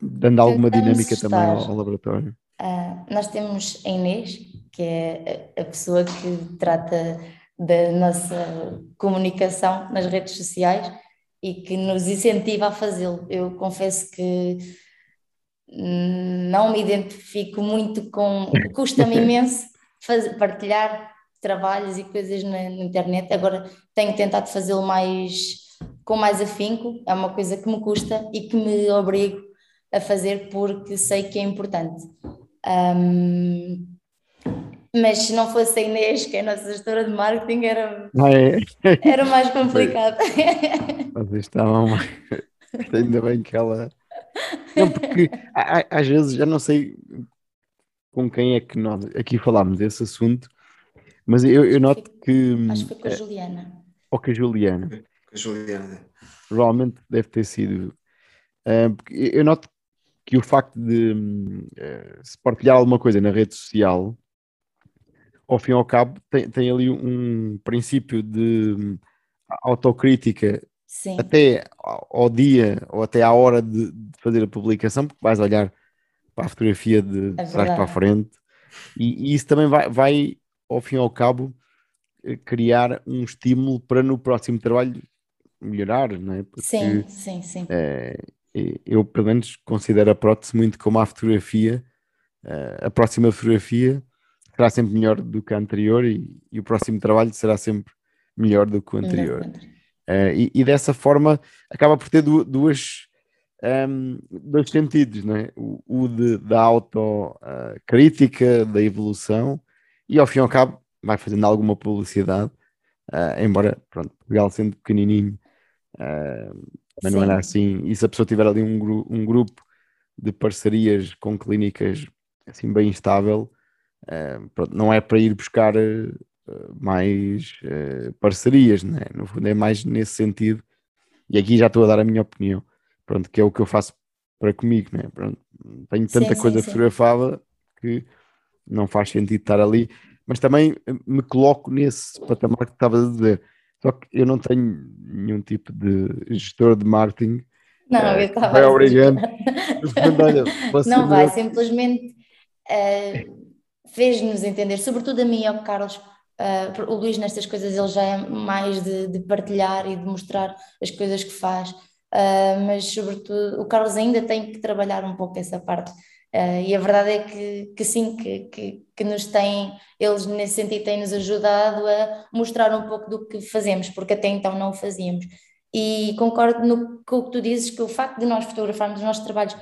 Speaker 4: dando alguma
Speaker 3: Tentamos
Speaker 4: dinâmica também ao,
Speaker 3: estar.
Speaker 4: ao laboratório.
Speaker 3: Ah, nós temos a Inês, que é a pessoa que trata da nossa comunicação nas redes sociais e que nos incentiva a fazê-lo. Eu confesso que não me identifico muito com. Custa-me [laughs] imenso faz- partilhar trabalhos e coisas na, na internet. Agora tenho tentado fazê-lo mais com mais afinco, é uma coisa que me custa e que me obrigo a fazer porque sei que é importante. Ahm, mas se não fosse a Inês, que é a nossa gestora de marketing, era,
Speaker 4: é?
Speaker 3: era mais [laughs] complicado.
Speaker 4: Vocês estavam. [laughs] Ainda bem que ela. Não, porque às vezes já não sei com quem é que nós aqui falámos desse assunto, mas eu, eu noto que.
Speaker 3: Acho que foi com a
Speaker 4: eh,
Speaker 3: Juliana.
Speaker 4: Ou que a Juliana.
Speaker 1: Com a Juliana.
Speaker 4: provavelmente deve ter sido. Porque eu noto que o facto de eh, se partilhar alguma coisa na rede social, ao fim e ao cabo, tem, tem ali um princípio de hum, autocrítica
Speaker 3: Sim,
Speaker 4: até ao dia ou até à hora de, de fazer a publicação, porque vais olhar para a fotografia de,
Speaker 3: É
Speaker 4: trás para a frente, e, e isso também vai, vai, ao fim e ao cabo, eh, criar um estímulo para no próximo trabalho melhorar, não é? Porque
Speaker 3: sim, sim, sim.
Speaker 4: eh, eu, pelo menos, considero a prótese muito como a fotografia. eh, a próxima fotografia será sempre melhor do que a anterior e, e o próximo trabalho será sempre melhor do que o anterior. Eh, e, e dessa forma acaba por ter du- duas, ehm, dois sentidos, não é? O, o de, da autocrítica, da evolução, e ao fim e ao cabo vai fazendo alguma publicidade, eh, embora, pronto, Portugal sendo pequenininho, eh, mas não era
Speaker 3: Sim.
Speaker 4: assim, e se a pessoa tiver ali um, gru- um grupo de parcerias com clínicas assim bem estável, eh, pronto, não é para ir buscar mais parcerias, né? No fundo é mais nesse sentido. E aqui já estou a dar a minha opinião, pronto, que é o que eu faço para comigo, né? Pronto, tenho
Speaker 3: Sim,
Speaker 4: tanta
Speaker 3: sim,
Speaker 4: coisa
Speaker 3: sim.
Speaker 4: fotografada que não faz sentido estar ali, mas também eh, me coloco nesse patamar que estavas a dizer. Só que eu não tenho nenhum tipo de gestor de marketing.
Speaker 3: Não,
Speaker 4: eh,
Speaker 3: eu estava [laughs]
Speaker 4: vai
Speaker 3: a
Speaker 4: obrigando.
Speaker 3: Não vai, simplesmente eh, fez-nos entender, sobretudo a mim e ao Carlos. eh, o Luís, nestas coisas, ele já é mais de, de partilhar e de mostrar as coisas que faz, eh, mas, sobretudo, o Carlos ainda tem que trabalhar um pouco essa parte Uh, e a verdade é que, que sim, que, que, que, nos têm, eles nesse sentido têm-nos ajudado a mostrar um pouco do que fazemos, porque até então não o fazíamos. E concordo no, com o que tu dizes, que o facto de nós fotografarmos os nossos trabalhos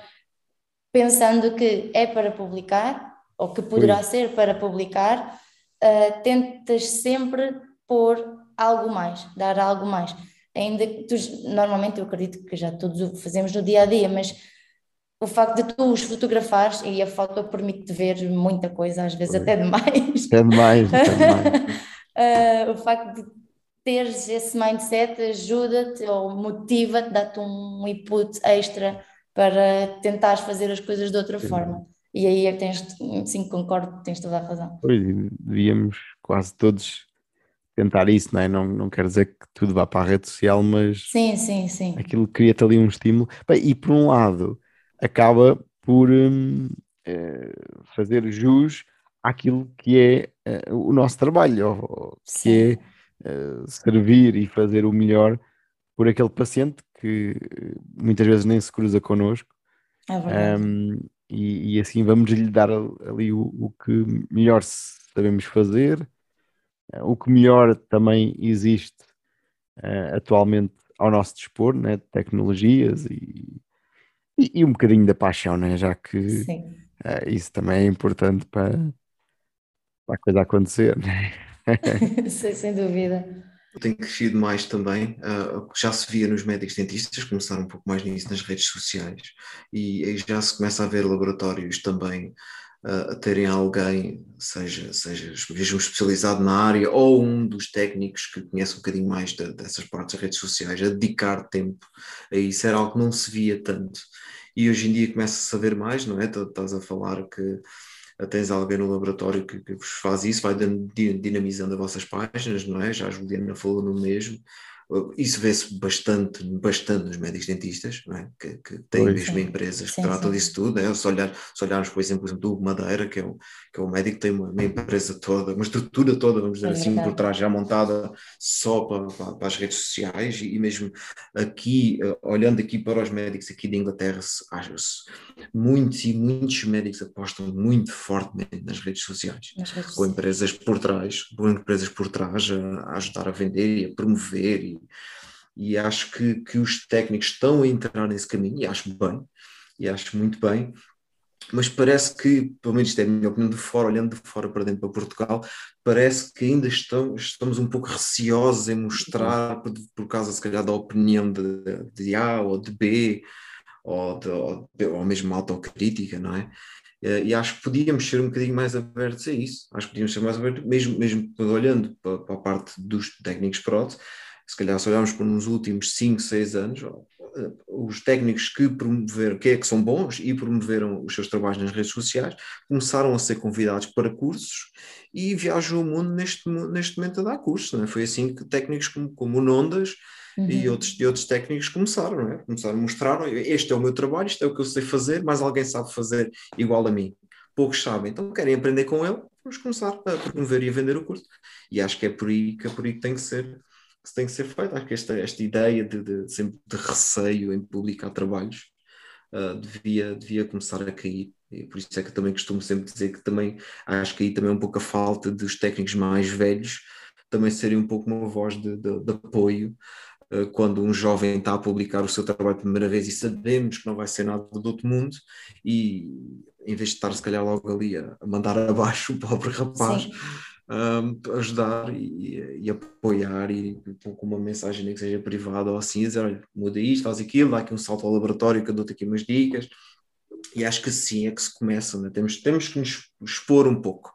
Speaker 3: pensando que é para publicar, ou que poderá Sim. ser para publicar, uh, tentas sempre pôr algo mais, dar algo mais. Ainda que tu, normalmente eu acredito que já todos o fazemos no dia a dia, mas o facto de tu os fotografares e a foto permite ver muita coisa, às vezes até demais.
Speaker 4: Até demais, até [laughs] demais.
Speaker 3: uh, o facto de teres esse mindset ajuda-te ou motiva-te, dá-te um input extra para tentares fazer as coisas de outra sim. forma. E aí é que tens, sim, concordo, tens toda a razão.
Speaker 4: Pois, devíamos quase todos tentar isso, não é? Não, não quer dizer que tudo vá para a rede social, mas
Speaker 3: sim, sim, sim.
Speaker 4: aquilo cria-te ali um estímulo. Bem, e por um lado, acaba por hum, é, fazer jus àquilo que é, é o nosso trabalho, ou, que é, é servir e fazer o melhor por aquele paciente que muitas vezes nem se cruza connosco.
Speaker 3: É verdade. Um,
Speaker 4: e, e, assim vamos lhe dar ali o, o, que melhor sabemos fazer, o que melhor também existe atualmente ao nosso dispor, né, de tecnologias e, e, e, um bocadinho da paixão, né, já que uh, isso também é importante para, para a coisa acontecer. Né? [laughs]
Speaker 3: sem, sem dúvida
Speaker 1: tem crescido mais também, uh, já se via nos médicos dentistas, começaram um pouco mais nisso nas redes sociais, e, e já se começa a ver laboratórios também uh, terem alguém, seja, seja mesmo especializado na área, ou um dos técnicos que conhece um bocadinho mais de, dessas partes das redes sociais, a dedicar tempo a isso, era algo que não se via tanto. E hoje em dia começa-se a ver mais, não é? Estás a falar que tens alguém no laboratório que, que vos faz isso, vai dinamizando as vossas páginas, não é? Já a Juliana falou no mesmo. Isso vê-se bastante, bastante nos médicos dentistas, não é? que, que têm pois, mesmo sim. empresas que sim, tratam sim. disso tudo. É? Se, olhar, se olharmos, por exemplo, do Madeira, que é, o, que é o médico que tem uma, uma empresa toda, uma estrutura toda, vamos dizer é assim, por trás, já montada só para, para, para, as redes sociais, e, mesmo aqui, eh, olhando aqui para os médicos aqui de Inglaterra, acho-se muitos e muitos médicos apostam muito fortemente nas redes sociais, nas redes com empresas por trás, com empresas por trás a, a ajudar a vender e a promover e e acho que, que os técnicos estão a entrar nesse caminho, e acho bem, e acho muito bem, mas parece que, pelo menos isto é a minha opinião de fora, olhando de fora para dentro para Portugal, parece que ainda estão, estamos um pouco receosos em mostrar, por, por causa se calhar da opinião de, de A ou de B, ou, de, ou, de, ou mesmo autocrítica, não é? Eh, e acho que podíamos ser um bocadinho mais abertos a isso, acho que podíamos ser mais abertos, mesmo, mesmo olhando para, para a parte dos técnicos prótese, se calhar se olharmos para nos últimos 5, 6 anos, eh, os técnicos que promoveram, que é que são bons e promoveram os seus trabalhos nas redes sociais, começaram a ser convidados para cursos e viajam o mundo neste, neste momento a dar cursos. É? Foi assim que técnicos como, como o Nondas uhum. e, outros, e outros técnicos começaram, é? começaram a mostrar, este é o meu trabalho, isto é o que eu sei fazer, mas alguém sabe fazer igual a mim. Poucos sabem, então querem aprender com ele, vamos começar a promover e a vender o curso. E acho que é por aí que, é por aí que tem que ser que tem que ser feito. Acho que esta, esta ideia de, de, sempre de receio em publicar trabalhos uh, devia, devia começar a cair. E por isso é que também costumo sempre dizer que também acho que aí também é um pouco a falta dos técnicos mais velhos também serem um pouco uma voz de, de, de apoio uh, quando um jovem está a publicar o seu trabalho pela primeira vez e sabemos que não vai ser nada do outro mundo e em vez de estar se calhar logo ali a mandar [laughs] abaixo o pobre rapaz Sim um, ajudar e, e, apoiar e com uma mensagem nem que seja privada ou assim, dizer, olha, muda isto, faz aquilo, dá aqui um salto ao laboratório que eu dou-te aqui umas dicas. E acho que sim é que se começa, né? temos, temos que nos expor um pouco.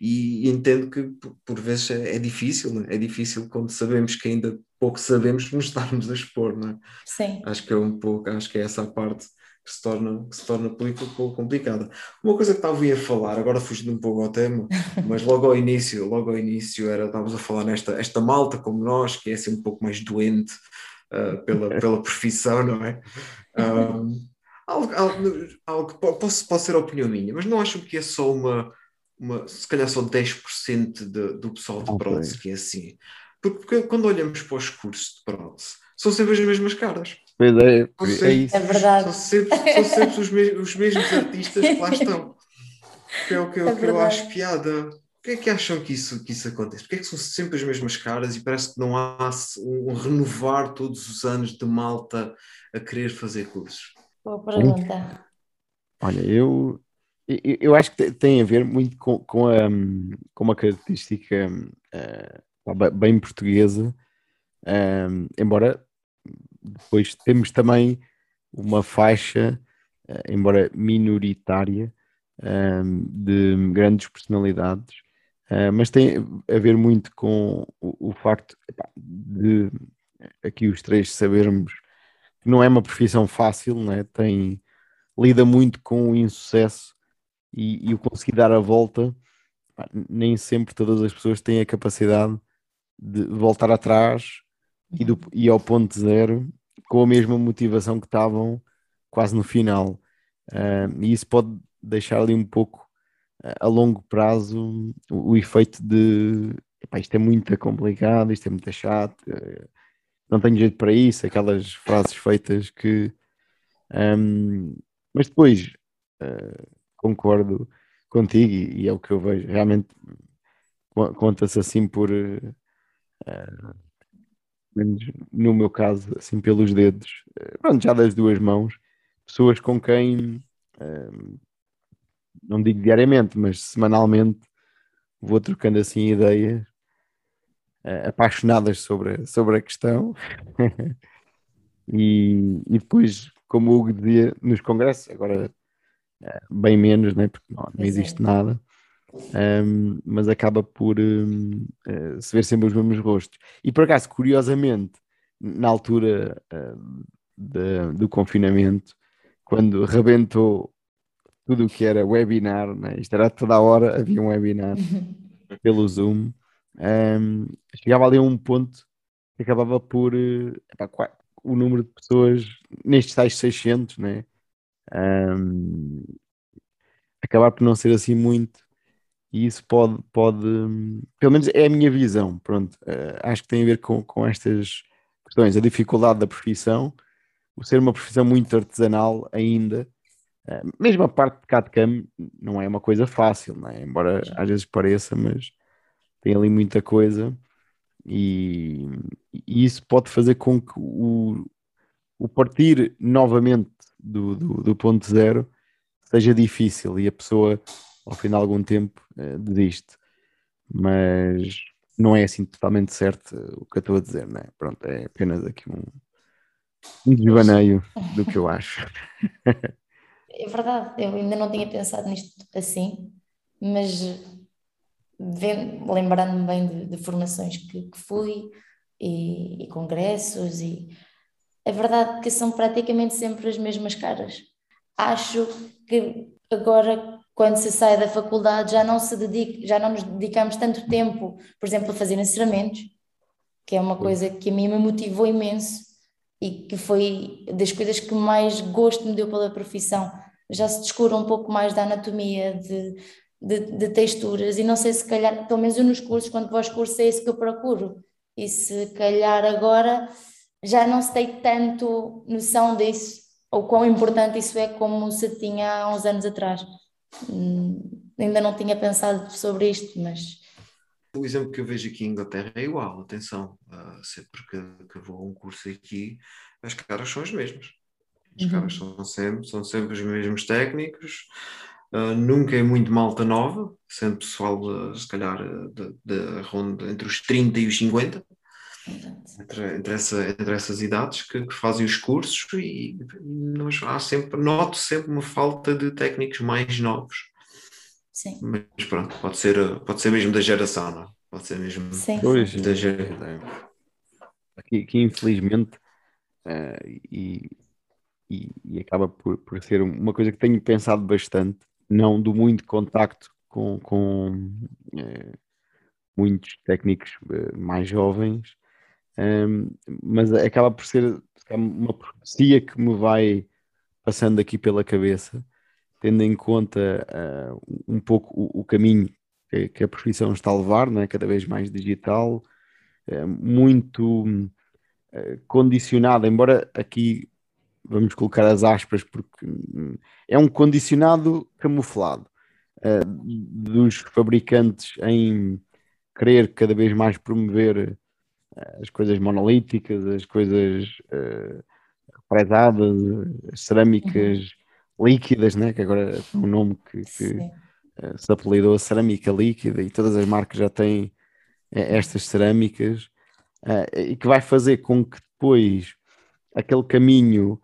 Speaker 1: E, e entendo que por, por vezes é, é difícil, né? é difícil quando sabemos que ainda pouco sabemos nos [laughs] estarmos a expor, não é?
Speaker 3: Sim.
Speaker 1: Acho que é um pouco, acho que é essa a parte que se torna, que se torna um pouco complicada. Uma coisa que estava a falar, agora fugindo um pouco ao tema, [laughs] mas logo ao início, logo ao início era, estávamos a falar nesta esta malta como nós, que é assim um pouco mais doente uh, pela, [laughs] pela profissão, não é? Um, algo, algo, algo pode, pode ser a opinião minha, mas não acho que é só uma, uma se calhar só 10% de, do pessoal de prótese que é assim. Porque, porque quando olhamos para os cursos de prótese, são sempre as mesmas caras
Speaker 4: Pois é, é
Speaker 1: sempre,
Speaker 4: isso.
Speaker 3: É verdade.
Speaker 1: são sempre, são sempre os, mes- os mesmos artistas que lá [laughs] estão. Que é o que, eu-
Speaker 3: É
Speaker 1: que eu acho piada. Por que é que acham que isso, que isso acontece? Porque é que são sempre as mesmas caras e parece que não há um renovar todos os anos de malta a querer fazer cursos?
Speaker 3: Boa pergunta.
Speaker 4: Olha, eu, eu, eu acho que te- tem a ver muito com, com, a, com uma característica be- bem portuguesa, eh, embora depois temos também uma faixa, eh, embora minoritária, eh, de grandes personalidades, eh, mas tem a ver muito com o, facto de aqui os três sabermos que não é uma profissão fácil, não é? Tem, lida muito com o insucesso e, e o conseguir dar a volta, nem sempre todas as pessoas têm a capacidade de voltar atrás e, do, e ao ponto zero com a mesma motivação que estavam quase no final. Ah, e isso pode deixar ali um pouco ah, a longo prazo o, o efeito de epá, isto é muito complicado, isto é muito chato, eh, não tenho jeito para isso, aquelas frases feitas que ahm, mas depois eh, concordo contigo e, e é o que eu vejo. Realmente co- conta-se assim por menos no meu caso, assim pelos dedos, eh, pronto, já das duas mãos, pessoas com quem eh, não digo diariamente, mas semanalmente vou trocando assim ideias eh, apaixonadas sobre, a- sobre a questão. [laughs] E, e depois, como o Hugo dizia nos congressos, agora eh, bem menos, né, porque não, não
Speaker 3: é.
Speaker 4: existe nada, ehm, mas acaba por ehm, eh, se ver sempre os mesmos rostos. E por acaso, curiosamente, na altura eh, da- do confinamento, quando rebentou tudo o que era webinar, né, isto era toda a hora, havia um webinar [laughs] pelo Zoom, ehm, chegava ali a um ponto que acabava por eh, epá, o número de pessoas nestes tais 600, né? acabar por não ser assim muito, e isso pode, pode pelo menos é a minha visão, pronto, eh, acho que tem a ver com, com estas questões, a dificuldade da profissão, o ser uma profissão muito artesanal ainda, eh, mesmo a parte de CAD-CAM não é uma coisa fácil, né? embora às vezes pareça, mas tem ali muita coisa. E, e isso pode fazer com que o, o partir novamente do, do, do ponto zero seja difícil e a pessoa ao fim de algum tempo desiste mas não é assim totalmente certo eh, o que eu estou a dizer, né? Pronto, é apenas aqui um, um desvaneio do que eu acho.
Speaker 3: É verdade, eu ainda não tinha pensado nisto assim, mas lembrando-me bem de, de formações que, que fui e, e congressos, e é verdade que são praticamente sempre as mesmas caras. Acho que agora, quando se sai da faculdade, já não se dedica, já não nos dedicamos tanto tempo, por exemplo, a fazer encerramentos, que é uma coisa que a mim me motivou imenso e que foi das coisas que mais gosto me deu pela profissão. Já se descura um pouco mais da anatomia, de, de, de texturas, e não sei se calhar, pelo menos eu nos cursos, quando vou aos cursos, é isso que eu procuro. E se calhar agora já não se tem tanto noção disso, ou quão importante isso é como se tinha há uns anos atrás. Hum, ainda não tinha pensado sobre isto, mas
Speaker 1: O exemplo que eu vejo aqui em Inglaterra é igual, atenção, ah, sempre que, que vou a um curso aqui, as caras são as mesmas. As
Speaker 3: Uhum.
Speaker 1: caras são sempre, são sempre os mesmos técnicos, ah, nunca é muito malta nova, sempre pessoal, de, se calhar, de, de ronda entre os 30 e os 50, entre, entre, essa, entre essas idades que, que fazem os cursos e, nós há sempre, noto sempre uma falta de técnicos mais novos.
Speaker 3: sim,
Speaker 1: Mas pronto, pode ser, pode ser mesmo da geração, não é? Pode ser mesmo
Speaker 3: sim.
Speaker 1: Da geração.
Speaker 4: aqui, aqui, infelizmente, eh, e, e, e acaba por, por ser uma coisa que tenho pensado bastante, não do muito contacto com, com eh, muitos técnicos eh, mais jovens, ehm, mas acaba por ser se calhar, uma profecia que me vai passando aqui pela cabeça, tendo em conta eh, um pouco o, o caminho que, que a profissão está a levar, não é? cada vez mais digital, eh, muito eh, condicionada, embora aqui vamos colocar as aspas, porque é um condicionado camuflado uh, dos fabricantes em querer cada vez mais promover uh, as coisas monolíticas, as coisas uh, prezadas, as cerâmicas uhum. líquidas, né? que agora é um nome que, que uh, se apelidou a cerâmica líquida e todas as marcas já têm estas cerâmicas e que vai fazer com que depois aquele caminho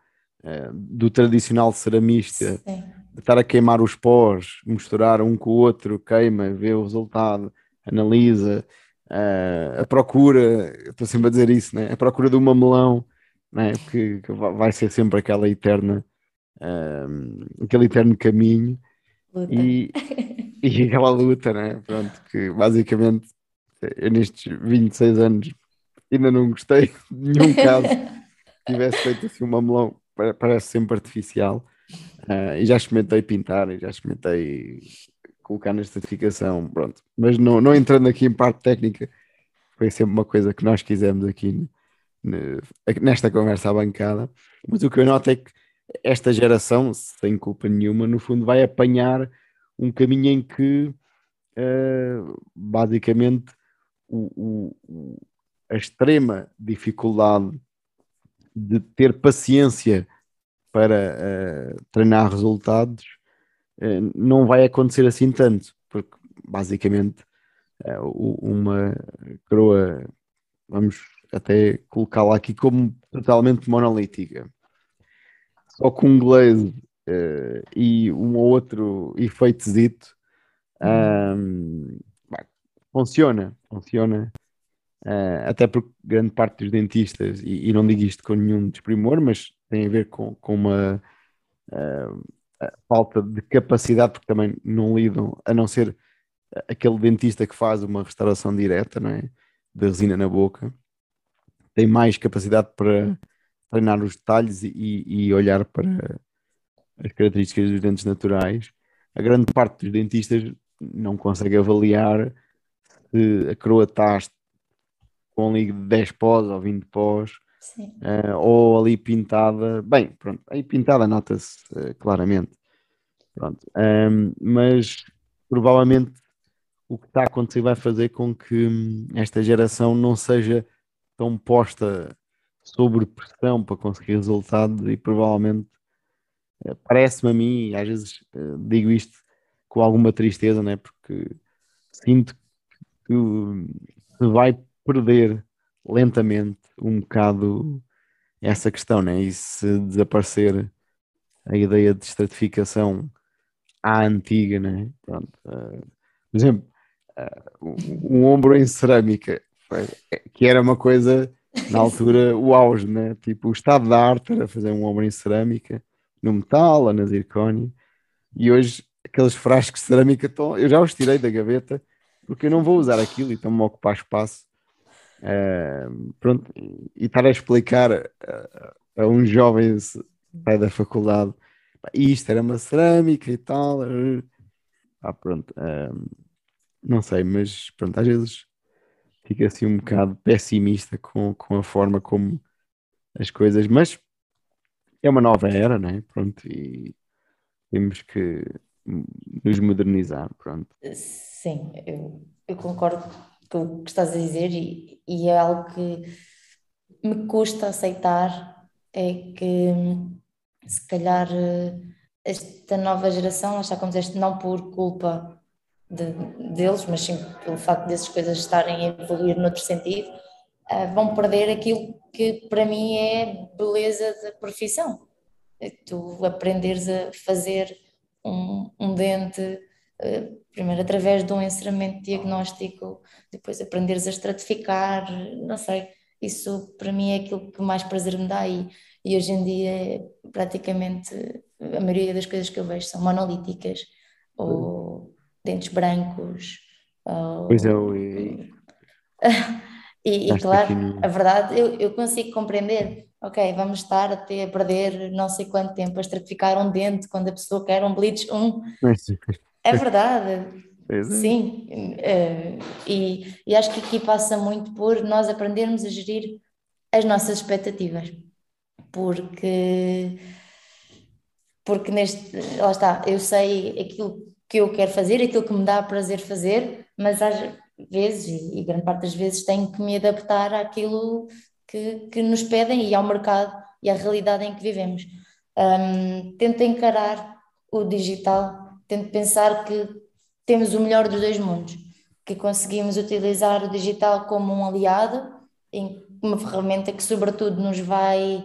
Speaker 4: do tradicional ceramista Sim estar a queimar os pós, misturar um com o outro, queima, vê o resultado, analisa, uh, a procura, estou sempre a dizer isso, né? a procura do mamelão, né? que, que vai ser sempre aquela eterna, uh, aquele eterno caminho e, e aquela luta, né? Pronto, que basicamente eu nestes 26 anos ainda não gostei de nenhum caso que tivesse feito assim um mamelão, parece sempre artificial. Uh, e já experimentei pintar, e já experimentei colocar na certificação, pronto. Mas não, não entrando aqui em parte técnica, foi sempre uma coisa que nós quisemos aqui nesta conversa à bancada. Mas o que eu noto é que esta geração, sem culpa nenhuma, no fundo vai apanhar um caminho em que uh, basicamente o, o, a extrema dificuldade de ter paciência para uh, treinar resultados não vai acontecer assim tanto, porque basicamente uh, uma coroa, vamos até colocá-la aqui como totalmente monolítica, só com um glaze e um ou outro efeitozito, um, funciona, funciona. Uh, até porque grande parte dos dentistas, e, e, não digo isto com nenhum desprimor, mas tem a ver com, com uma uh, falta de capacidade, porque também não lidam, a não ser aquele dentista que faz uma restauração direta, não é? Da resina na boca, tem mais capacidade para treinar os detalhes e, e olhar para as características dos dentes naturais. A grande parte dos dentistas não consegue avaliar se a coroa está com ali 10 pós ou 20 pós Uh, ou ali pintada, bem, pronto, aí pintada nota-se uh, claramente, pronto, um, mas provavelmente o que está a acontecer vai fazer com que hum, esta geração não seja tão posta sobre pressão para conseguir resultados e provavelmente uh, parece-me a mim, e às vezes digo isto com alguma tristeza, né? porque sinto que se vai perder lentamente um bocado essa questão, né? E se desaparecer a ideia de estratificação à antiga, né? Pronto, uh, por exemplo, uh, um, um, ombro em cerâmica, que era uma coisa na altura [laughs] o auge, né? Tipo, o estado da arte era fazer um ombro em cerâmica, no metal ou na zircónia, e hoje aqueles frascos de cerâmica estão, eu já os tirei da gaveta porque eu não vou usar aquilo e estão-me a ocupar espaço Uh, pronto, e estar a explicar a, a um jovem pai da faculdade isto era uma cerâmica e tal. Ah, pronto, uh, não sei, mas pronto, às vezes fica assim um bocado pessimista com, com a forma como as coisas, mas é uma nova era, não é? Pronto, e temos que nos modernizar, pronto.
Speaker 3: Sim, eu, eu concordo o que estás a dizer e, e é algo que me custa aceitar é que se calhar esta nova geração, está como disseste, não por culpa de, deles, mas sim pelo facto dessas coisas estarem a evoluir noutro sentido, uh, vão perder aquilo que para mim é beleza da profissão. É tu aprenderes a fazer um, um dente eh, primeiro através de um ensinamento diagnóstico, depois aprenderes a estratificar, não sei, isso para mim é aquilo que mais prazer me dá e, e hoje em dia praticamente a maioria das coisas que eu vejo são monolíticas ou dentes brancos. Ou...
Speaker 4: Pois é, [laughs] e,
Speaker 3: e, e claro, a verdade eu, eu consigo compreender. Ok, vamos estar até a perder não sei quanto tempo a estratificar um dente quando a pessoa quer um bleach 1. É verdade. É. Sim, uh, e, e acho que aqui passa muito por nós aprendermos a gerir as nossas expectativas. porque porque neste, lá está, eu sei aquilo que eu quero fazer, aquilo que me dá prazer fazer, mas às vezes, e, grande parte das vezes, tenho que me adaptar àquilo que, que nos pedem e ao mercado e à realidade em que vivemos. Um, tento encarar o digital, tento pensar que temos o melhor dos dois mundos, que conseguimos utilizar o digital como um aliado, uma ferramenta que, sobretudo, nos vai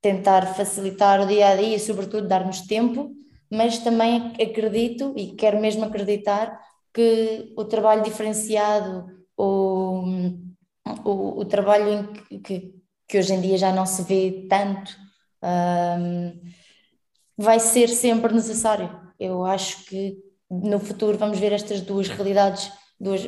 Speaker 3: tentar facilitar o dia a dia e, sobretudo, dar-nos tempo, mas também acredito e quero mesmo acreditar que o trabalho diferenciado, o, o, o trabalho que, que hoje em dia já não se vê tanto, um, vai ser sempre necessário. Eu acho que no futuro vamos ver estas duas realidades, duas,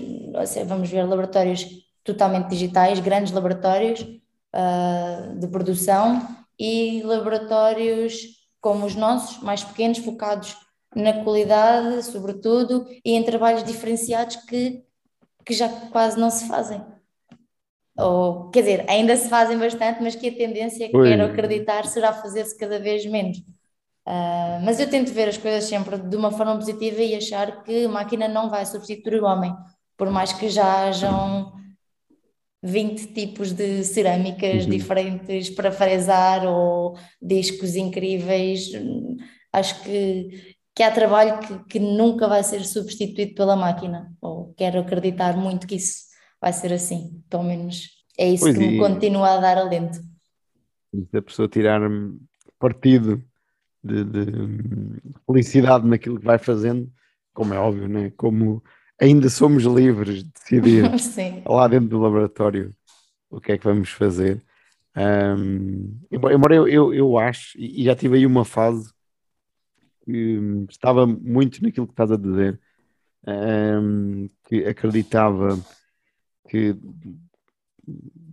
Speaker 3: seja, vamos ver laboratórios totalmente digitais, grandes laboratórios uh, de produção e laboratórios como os nossos, mais pequenos, focados na qualidade, sobretudo, e em trabalhos diferenciados que, que já quase não se fazem. Ou, quer dizer, ainda se fazem bastante, mas que a tendência, Oi. quero acreditar, será fazer-se cada vez menos. Uh, mas eu tento ver as coisas sempre de uma forma positiva e achar que a máquina não vai substituir o homem, por mais que já hajam 20 tipos de cerâmicas uhum. diferentes para fresar ou discos incríveis. Acho que, que há trabalho que, que nunca vai ser substituído pela máquina, ou quero acreditar muito que isso vai ser assim, pelo menos é isso pois que e... me continua a dar alento.
Speaker 4: Se a pessoa tirar partido de, de, felicidade naquilo que vai fazendo, como é óbvio, né? como ainda somos livres de decidir [laughs] lá dentro do laboratório o que é que vamos fazer. Um, embora eu, eu, eu acho, e já tive aí uma fase que estava muito naquilo que estás a dizer, um, que acreditava que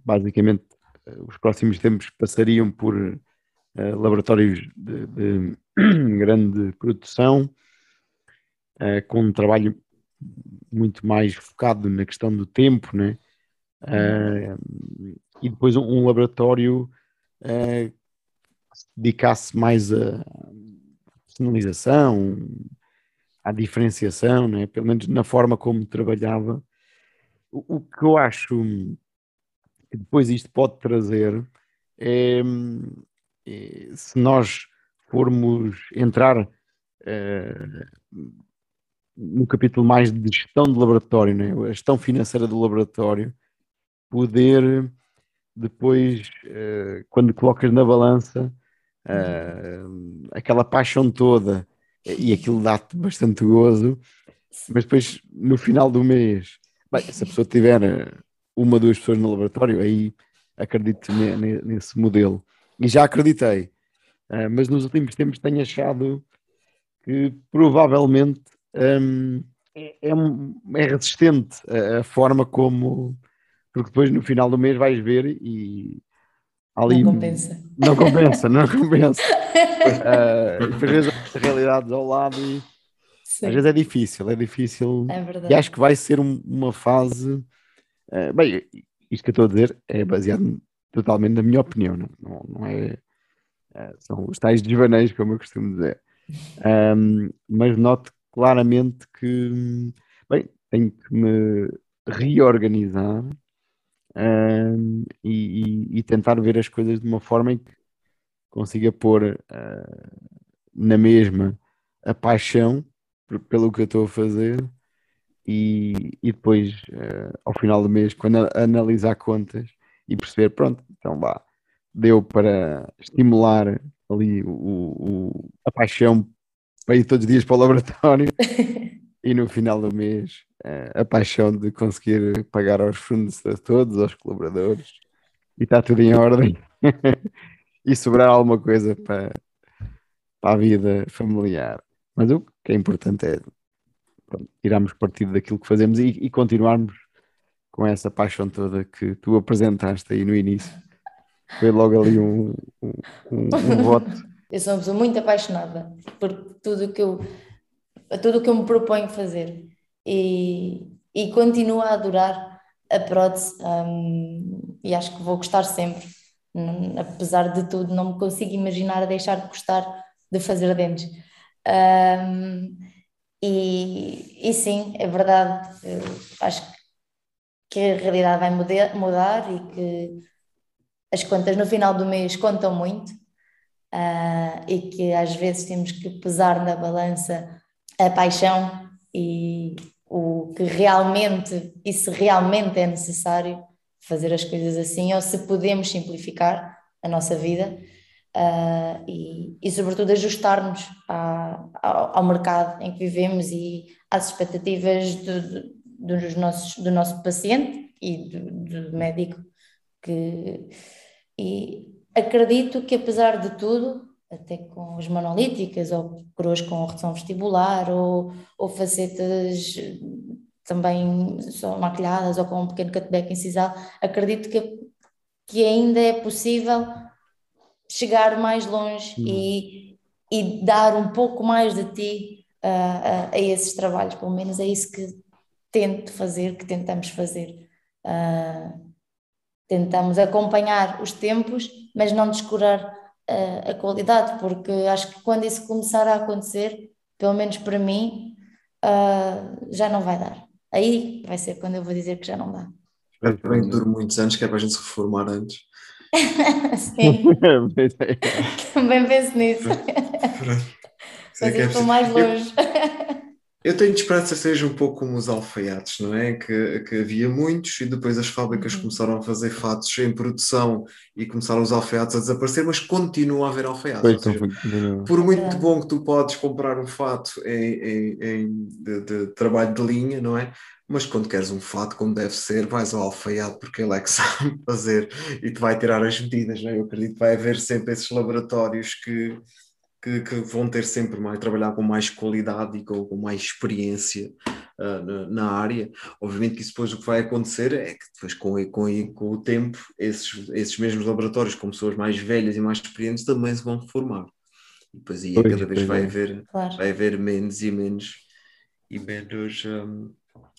Speaker 4: basicamente os próximos tempos passariam por uh, laboratórios de, de [clears throat] grande produção, uh, com um trabalho muito mais focado na questão do tempo, né? Uh, e depois um, um laboratório que se dedicasse mais à personalização, à diferenciação, né? pelo menos na forma como trabalhava. O, o que eu acho que depois isto pode trazer é se nós formos entrar uh, no capítulo mais de gestão de laboratório, né? a gestão financeira do laboratório, poder depois, uh, quando colocas na balança uh, aquela paixão toda e aquilo dá-te bastante gozo, mas depois no final do mês, bem, se a pessoa tiver uma, duas pessoas no laboratório, aí acredito nesse modelo. E já acreditei, uh, mas nos últimos tempos tenho achado que provavelmente um, é, é, é, resistente a, a, forma como. Porque depois no final do mês vais ver e.
Speaker 3: Ali, não compensa.
Speaker 4: Não compensa, não compensa. [laughs] uh, vezes as realidades ao lado e. Sim. Às vezes é difícil, é difícil.
Speaker 3: É verdade.
Speaker 4: E acho que vai ser um, uma fase. Uh, bem, isto que eu estou a dizer é baseado totalmente na minha opinião, não, não, não é. Uh, são os tais desvaneios, como eu costumo dizer. Um, mas noto claramente que, bem, tenho que me reorganizar um, e, e, tentar ver as coisas de uma forma em que consiga pôr uh, na mesma a paixão pelo que eu estou a fazer e, e depois, uh, ao final do mês, quando analisar contas e perceber, pronto, então vá, deu para estimular ali o, o, a paixão para ir todos os dias para o laboratório [laughs] e no final do mês eh, a paixão de conseguir pagar aos fornecedores todos, aos colaboradores e está tudo em ordem [laughs] e sobrar alguma coisa para, para a vida familiar. Mas o que é importante é pronto, tirarmos partido daquilo que fazemos e, e continuarmos com essa paixão toda que tu apresentaste aí no início. Foi logo ali um, um, um, um voto
Speaker 3: eu sou uma pessoa muito apaixonada por tudo que eu, tudo que eu me proponho fazer e, e continuo a adorar a prótese um, e acho que vou gostar sempre. apesar de tudo, não me consigo imaginar deixar de gostar de fazer dentes. Um, e, e sim, é verdade, acho que a realidade vai mudar, mudar e que as contas no final do mês contam muito uh, e que às vezes temos que pesar na balança a paixão e o que realmente e se realmente é necessário fazer as coisas assim ou se podemos simplificar a nossa vida uh, e, e, sobretudo, ajustar-nos ao, ao, mercado em que vivemos e às expectativas do, dos nossos, do nosso paciente e do, do médico. Que, e acredito que, apesar de tudo, até com as monolíticas ou coroas com redução vestibular ou, ou facetas também só maquilhadas ou com um pequeno cutback incisal, acredito que, que ainda é possível chegar mais longe hum. e, e dar um pouco mais de ti uh, uh, a esses trabalhos, pelo menos é isso que tento fazer, que tentamos fazer. Uh, tentamos acompanhar os tempos, mas não descurar a qualidade, porque acho que quando isso começar a acontecer, pelo menos para mim, já não vai dar. Aí vai ser quando eu vou dizer que já não dá.
Speaker 1: Espero que dure muitos anos, que é para a gente se reformar antes. [laughs]
Speaker 3: Sim. [laughs] Também penso nisso. Mas estou é mais longe.
Speaker 1: Eu tenho de esperança que seja um pouco como os alfaiates, não é? Que, que havia muitos e depois as fábricas uhum. começaram a fazer fatos em produção e começaram os alfaiates a desaparecer, mas continua a haver alfaiates. Seja, por muito é. bom que tu podes comprar um fato em, em, em de, de, trabalho de linha, não é? Mas quando queres um fato como deve ser, vais ao alfaiate porque ele é que [laughs] sabe fazer e te vai tirar as medidas, não é? Eu acredito que vai haver sempre esses laboratórios que que, que, vão ter sempre mais, trabalhar com mais qualidade e com, com mais experiência uh, na, na, área. Obviamente que isso depois o que vai acontecer é que depois com, com, com o tempo esses, esses mesmos laboratórios com pessoas mais velhas e mais experientes também se vão reformar. E depois aí pois, cada vez vai, é. haver, claro. vai haver menos e menos e menos, um,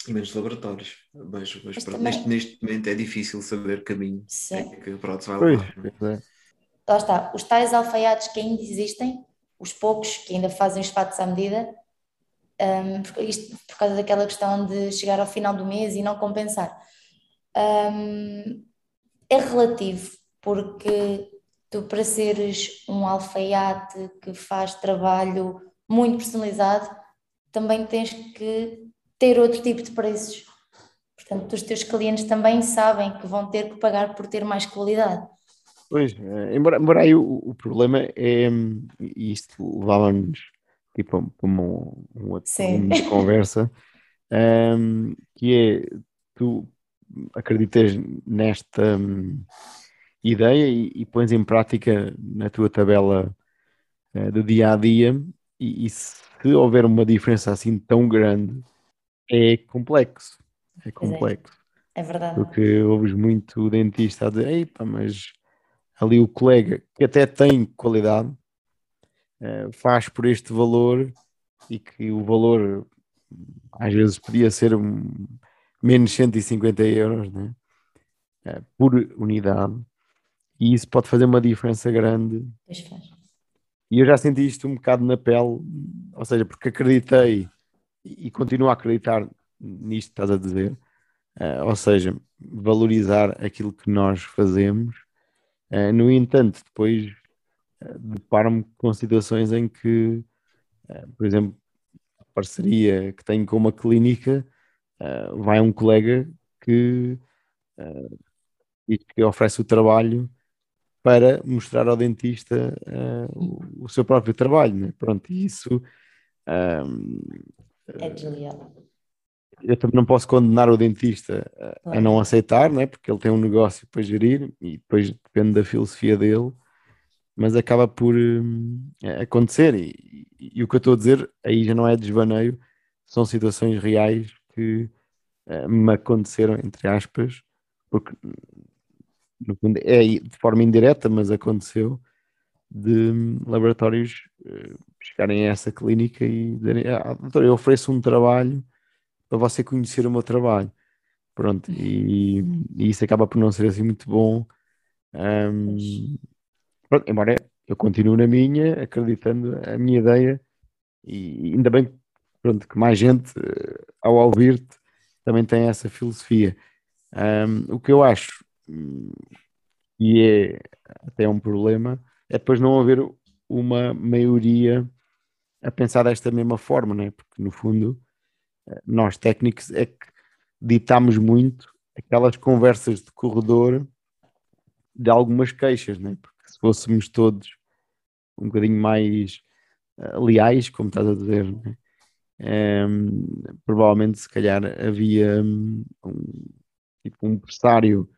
Speaker 1: e menos laboratórios. Mas, mas, mas também... neste, neste momento é difícil saber caminho Sim. é que a prótese vai levar.
Speaker 3: É? Lá está, os tais alfaiates que ainda existem os poucos que ainda fazem os fatos à medida, um, isto por causa daquela questão de chegar ao final do mês e não compensar. Um, é relativo, porque tu, para seres um alfaiate que faz trabalho muito personalizado, também tens que ter outro tipo de preços. Portanto, os teus clientes também sabem que vão ter que pagar por ter mais qualidade.
Speaker 4: Pois, eh, embora, embora aí o, o problema é, e isto levava-nos tipo, para um, um outro de [laughs] conversa, um, que é, tu acreditas nesta um, ideia e, e, pões em prática na tua tabela uh, do dia a dia, e, e, se houver uma diferença assim tão grande, é complexo. É, é complexo.
Speaker 3: É, é verdade.
Speaker 4: Porque ouves muito dentista a dizer, Ei, pá, mas ali o colega que até tem qualidade uh, faz por este valor e que o valor às vezes podia ser um, menos 150 euros né? Uh, por unidade e isso pode fazer uma diferença grande. E eu já senti isto um bocado na pele, ou seja, porque acreditei e, continuo a acreditar nisto que estás a dizer, uh, ou seja, valorizar aquilo que nós fazemos Uh, no entanto, depois uh, deparo-me com situações em que, uh, por exemplo, a parceria que tenho com uma clínica, vai um colega que, que oferece o trabalho para mostrar ao dentista o, o, seu próprio trabalho. Né? Pronto, isso.
Speaker 3: é desleal
Speaker 4: eu também não posso condenar o dentista a, a não aceitar, né? porque ele tem um negócio para gerir e depois depende da filosofia dele, mas acaba por hum, acontecer. E, e, e, o que eu estou a dizer aí já não é desvaneio, são situações reais que uh, me aconteceram, entre aspas, porque no fundo é de forma indireta, mas aconteceu de hum, laboratórios uh, chegarem a essa clínica e dizerem: ah, doutor, eu ofereço um trabalho para você conhecer o meu trabalho. Pronto, e, e, isso acaba por não ser assim muito bom Um, pronto, embora eu continue na minha, acreditando a minha ideia, e ainda bem pronto, que mais gente, eh, ao ouvir-te, também tem essa filosofia. Um, o que eu acho, e é até um problema, é depois não haver uma maioria a pensar desta mesma forma, né? porque no fundo nós técnicos é que ditamos muito aquelas conversas de corredor de algumas queixas, né? porque se fôssemos todos um bocadinho mais uh, leais, como estás a dizer, né? um, provavelmente se calhar havia um, tipo, um pressário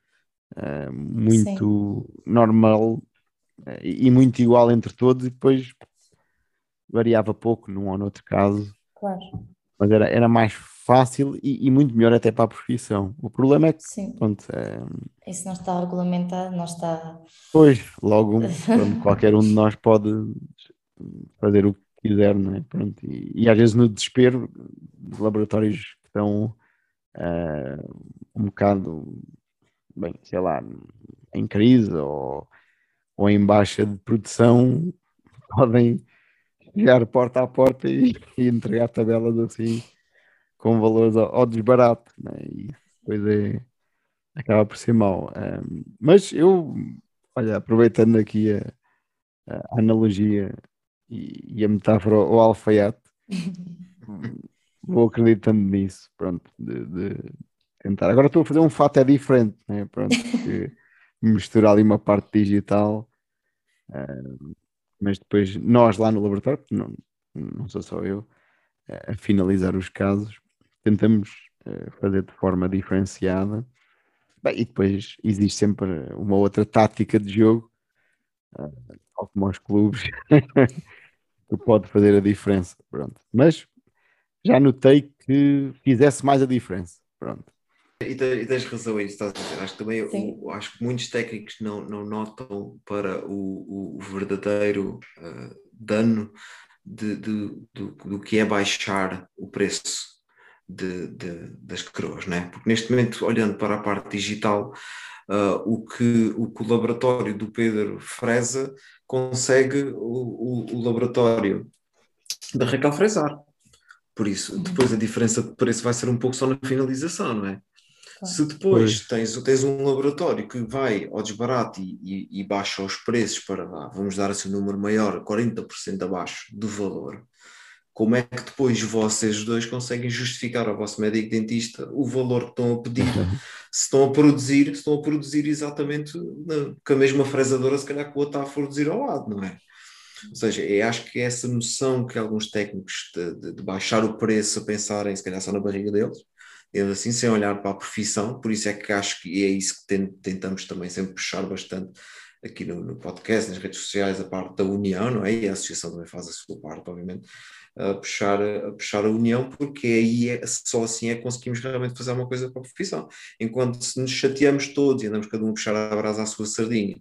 Speaker 4: uh, muito Sim. normal uh, e muito igual entre todos e depois variava pouco num ou noutro caso.
Speaker 3: Claro.
Speaker 4: Mas era, era mais fácil e, e, muito melhor até para a profissão. O problema é que
Speaker 3: Sim.
Speaker 4: Pronto, é...
Speaker 3: isso não está regulamentado, não está.
Speaker 4: Pois, logo [laughs] qualquer um de nós pode fazer o que quiser, não é? Pronto, e, e às vezes no desespero de laboratórios que estão uh, um bocado, bem, sei lá, em crise ou, ou em baixa de produção, [laughs] podem chegar porta a porta e, [laughs] e entregar tabelas assim com valores ao, ao desbarato, né? e depois é, acaba por ser mau. Um, mas eu, olha, aproveitando aqui a, a analogia e, e, a metáfora ao alfaiate, [laughs] vou acreditando nisso, pronto, de, de, tentar. Agora estou a fazer um fato é diferente, né? pronto, [laughs] misturar ali uma parte digital, mas depois nós lá no laboratório, não, não sou só eu, a finalizar os casos, tentamos uh, fazer de forma diferenciada. Bem, e depois existe sempre uma outra tática de jogo, uh, tal como aos clubes, [laughs] que pode fazer a diferença. Pronto. Mas já notei que fizesse mais a diferença. Pronto.
Speaker 1: E, tens razão aí, estás a dizer. Acho que também o, acho que muitos técnicos não, não notam para o, o verdadeiro uh, dano de, de, do, do que é baixar o preço de, de, das coroas, né? porque neste momento, olhando para a parte digital, uh, o, que, o que o laboratório do Pedro Freza consegue o, o, o laboratório da Raquel Fresar. Por isso, depois a diferença de preço vai ser um pouco só na finalização, não é? Se depois tens, tens um laboratório que vai ao desbarato e, e, e baixa os preços para, vamos dar assim um número maior, 40% abaixo do valor, como é que depois vocês dois conseguem justificar ao vosso médico dentista o valor que estão a pedir, [laughs] se estão a produzir, se estão a produzir exatamente na, com a mesma fresadora, se calhar que o outro está a produzir ao lado, não é? Ou seja, eu acho que essa noção que alguns técnicos de, de, de baixar o preço a pensarem, se calhar só na barriga deles, eles assim, sem olhar para a profissão, por isso é que acho que é isso que tentamos também sempre puxar bastante aqui no, no, podcast, nas redes sociais, a parte da união, não é? E a associação também faz a sua parte, obviamente, a puxar, a puxar a união, porque aí é, só assim é que conseguimos realmente fazer uma coisa para a profissão. Enquanto se nos chateamos todos e andamos cada um a puxar a brasa à sua sardinha,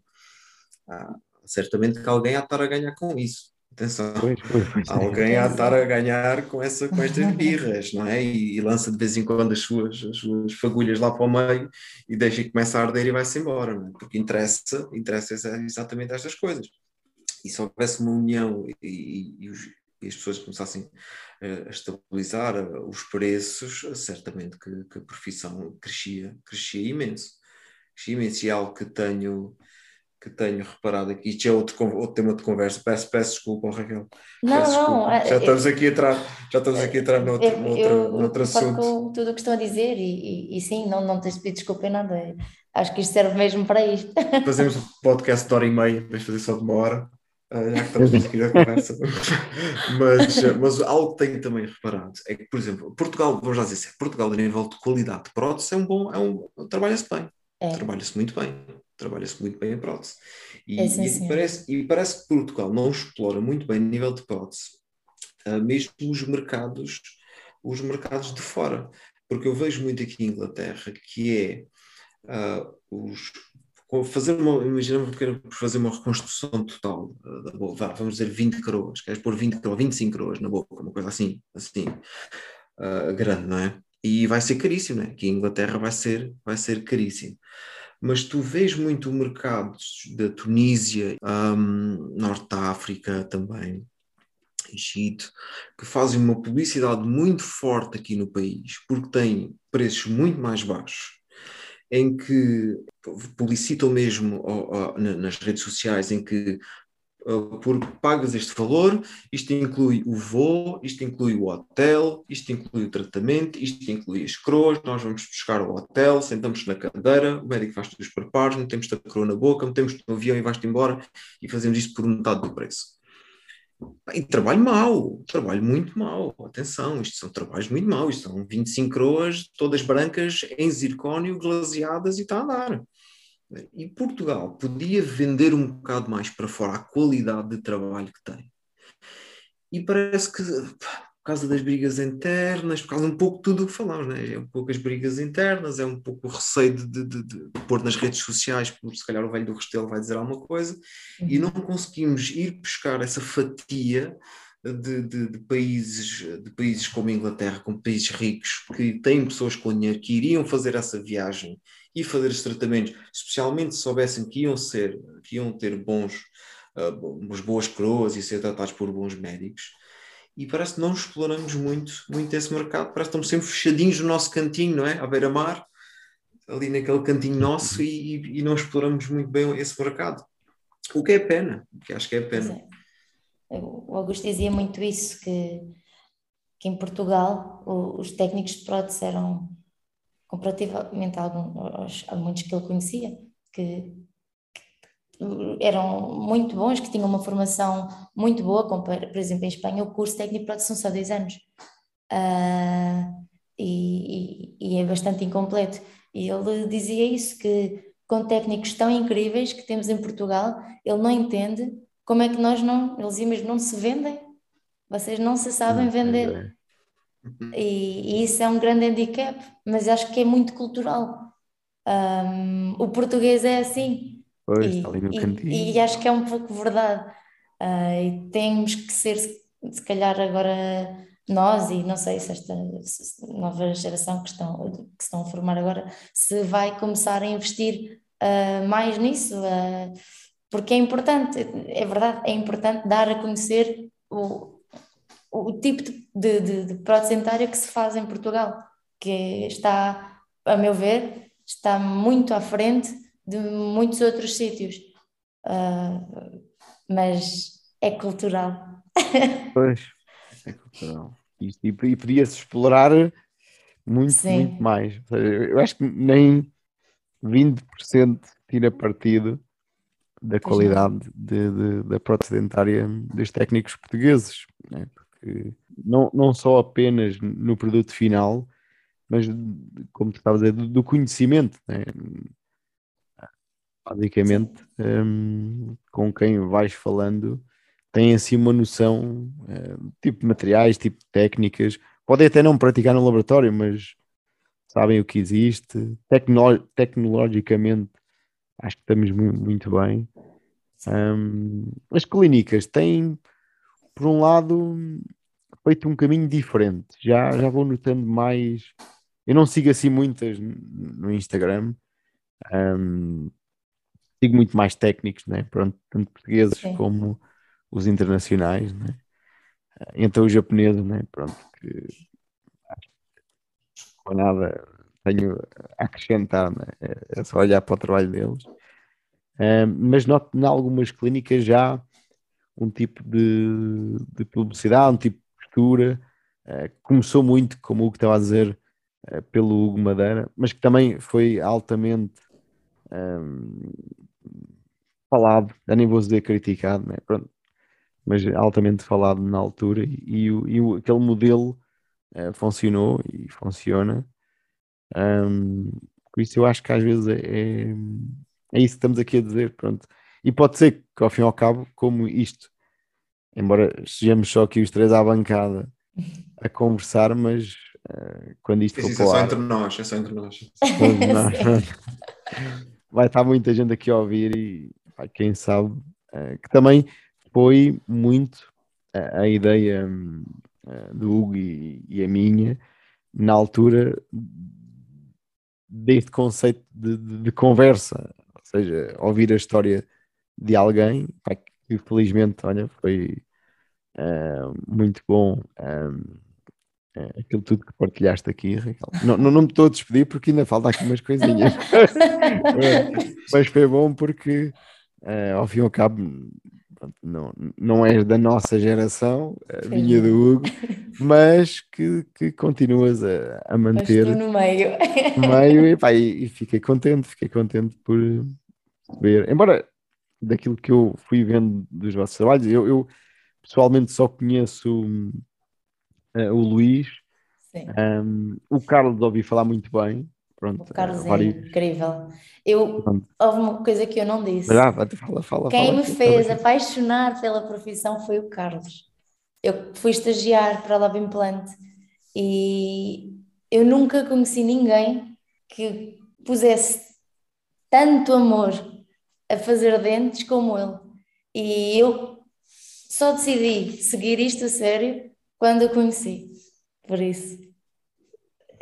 Speaker 1: ah, certamente que alguém há de estar a ganhar com isso. Atenção, pois, pois, pois, alguém há de estar a ganhar com, essa, com estas birras, não é? E, e, lança de vez em quando as suas, as suas fagulhas lá para o meio e deixa que começa a arder e vai-se embora, não é? Porque interessa, interessa exatamente estas coisas. E se houvesse uma união e, e, e, os, e as pessoas começassem a estabilizar os preços, certamente que, que, a profissão crescia, crescia imenso. Crescia imenso e é algo que tenho, que tenho reparado aqui. Isto é outro, outro tema de conversa. Peço, peço desculpa, Raquel.
Speaker 3: Não,
Speaker 1: peço
Speaker 3: não.
Speaker 1: É, já estamos aqui a entrar, já estamos aqui a entrar noutro, eu, noutro, eu, noutro assunto.
Speaker 3: Com tudo o que estão a dizer e, e, e, sim, não, não tens pedido desculpa em nada. Acho que isto serve mesmo para isto.
Speaker 1: Fazemos um podcast de hora e meia, vamos fazer só de uma hora. Uh, já que estamos aqui na conversa. [laughs] mas, mas algo que tenho também reparado é que, por exemplo, Portugal, vamos já dizer, Portugal, a nível de qualidade de prótese, é um bom, é um, trabalha-se bem. É. Trabalha-se muito bem. Trabalha-se muito bem em prótese. E, é, e, parece, e parece que Portugal não explora muito bem a nível de prótese, uh, mesmo os mercados, os mercados de fora. Porque eu vejo muito aqui em Inglaterra que é uh, os, fazer uma, imagina que fazer uma reconstrução total uh, da boca, vamos dizer 20 coroas, queres pôr 20 coroas, 25 coroas na boca, uma coisa assim, assim, uh, grande, não é? E vai ser caríssimo, não é? Aqui em Inglaterra vai ser, vai ser caríssimo. Mas tu vês muito mercados da Tunísia, um, Norte da África também, Egito, que fazem uma publicidade muito forte aqui no país, porque têm preços muito mais baixos, em que publicitam mesmo nas redes sociais, em que uh, por pagas este valor, isto inclui o voo, isto inclui o hotel, isto inclui o tratamento, isto inclui as coroas, nós vamos buscar o hotel, sentamos na cadeira, o médico faz os preparos, metemos a coroa na boca, metemos no avião e vais-te embora e fazemos isto por metade do preço. E trabalho mau, trabalho muito mau. Atenção, isto são trabalhos muito maus. Isto são 25 croas, todas brancas, em zircónio, glaseadas e está a dar. E Portugal podia vender um bocado mais para fora a qualidade de trabalho que tem. E parece que por causa das brigas internas, por causa um pouco de tudo o que falamos, né? é um pouco as brigas internas, é um pouco o receio de, de, de, de pôr nas redes sociais, porque se calhar o velho do Restelo vai dizer alguma coisa, uhum. e não conseguimos ir buscar essa fatia de, de, de, países, de países como a Inglaterra, como países ricos, que têm pessoas com dinheiro que iriam fazer essa viagem e fazer os tratamentos, especialmente se soubessem que iam ser, que iam ter bons, uh, boas coroas e ser tratados por bons médicos e parece que não exploramos muito, muito esse mercado, parece que estamos sempre fechadinhos no nosso cantinho, não é? À beira-mar, ali naquele cantinho nosso e, e, não exploramos muito bem esse mercado. O que é pena, o que acho que é pena.
Speaker 3: É. O Augusto dizia muito isso, que, que em Portugal os técnicos de prótese eram comparativamente a, alguns, a muitos que ele conhecia, que eram muito bons, que tinham uma formação muito boa, como por exemplo em Espanha o curso técnico de produção só 10 anos. Uh, e, e, e, é bastante incompleto. E ele dizia isso, que com técnicos tão incríveis que temos em Portugal, ele não entende como é que nós não, eles mesmo não se vendem, vocês não se sabem vender e, e isso é um grande handicap, mas acho que é muito cultural um, o português é assim
Speaker 4: Pois, e, está ali no
Speaker 3: e. E acho que é um pouco verdade. Uh, e temos que ser, se calhar, agora nós, e não sei se esta nova geração que estão, que estão a formar agora, se vai começar a investir uh, mais nisso, uh, porque é importante, é verdade, é importante dar a conhecer o, o tipo de, de, de prótese dentária que se faz em Portugal, que está, a meu ver, está muito à frente de muitos outros sítios, uh, mas é cultural. [laughs]
Speaker 4: Pois, é cultural. E, e podia-se explorar muito, muito mais. Eu acho que nem 20% tira partido da qualidade de, de, da prótese dentária dos técnicos portugueses, né? porque não, não só apenas no produto final, mas como tu estavas a dizer, do, do conhecimento. Né? basicamente, um, com quem vais falando, têm assim uma noção, um, tipo de materiais, tipo de técnicas. Podem até não praticar no laboratório, mas sabem o que existe. Tecno tecnologicamente, acho que estamos muito, muito bem. Um, as clínicas têm, por um lado, feito um caminho diferente. Já, já vou notando mais. Eu não sigo assim muitas no Instagram. Um, sigo muito mais técnicos, né? Pronto, tanto portugueses Sim. como os internacionais, né? Então os japoneses, né? Pronto, que com nada tenho a acrescentar, né? É só olhar para o trabalho deles. mas noto em algumas clínicas já um tipo de, de publicidade, um tipo postura. Uh, começou muito, como o que estava a dizer, uh, pelo Hugo Madeira, mas que também foi altamente um, falado, já nem vou dizer criticado, né? Pronto, mas altamente falado na altura e, e, e aquele modelo uh, funcionou e funciona. Um, por isso eu acho que às vezes é, é, é, isso que estamos aqui a dizer, pronto. E pode ser que ao fim e ao cabo, como isto, embora estejamos só aqui os três à bancada a conversar, mas uh, quando isto
Speaker 1: for
Speaker 4: isso é
Speaker 1: só entre nós, é só entre nós. [laughs] [laughs]
Speaker 4: vai estar muita gente aqui a ouvir e quem sabe uh, que também foi muito uh, a ideia uh, do Hugo e, e, a minha na altura deste conceito de, de, de, conversa, ou seja, ouvir a história de alguém pá, que felizmente, olha, foi uh, muito bom. Um, é, aquilo tudo que partilhaste aqui, Raquel. Não, não, não me estou a despedir porque ainda falta aqui umas coisinhas. [laughs] [laughs] mas foi bom porque, uh, ao fim e ao cabo, não, não és da nossa geração, a minha do Hugo, mas que, que continuas a, a manter.
Speaker 3: Estou no meio.
Speaker 4: No meio e, pá, e, e, fiquei contente, fiquei contente por ver. Embora daquilo que eu fui vendo dos vossos trabalhos, eu, eu pessoalmente só conheço uh, o Luís. Um, o Carlos ouvi falar muito bem. Pronto,
Speaker 3: o Carlos é incrível. Eu, houve uma coisa que eu não disse.
Speaker 4: Ah, fala, fala,
Speaker 3: Quem
Speaker 4: fala,
Speaker 3: me fez apaixonar pela profissão foi o Carlos. Eu fui estagiar para a Love Implant e eu nunca conheci ninguém que pusesse tanto amor a fazer dentes como ele. E eu só decidi seguir isto a sério quando o conheci. Por isso.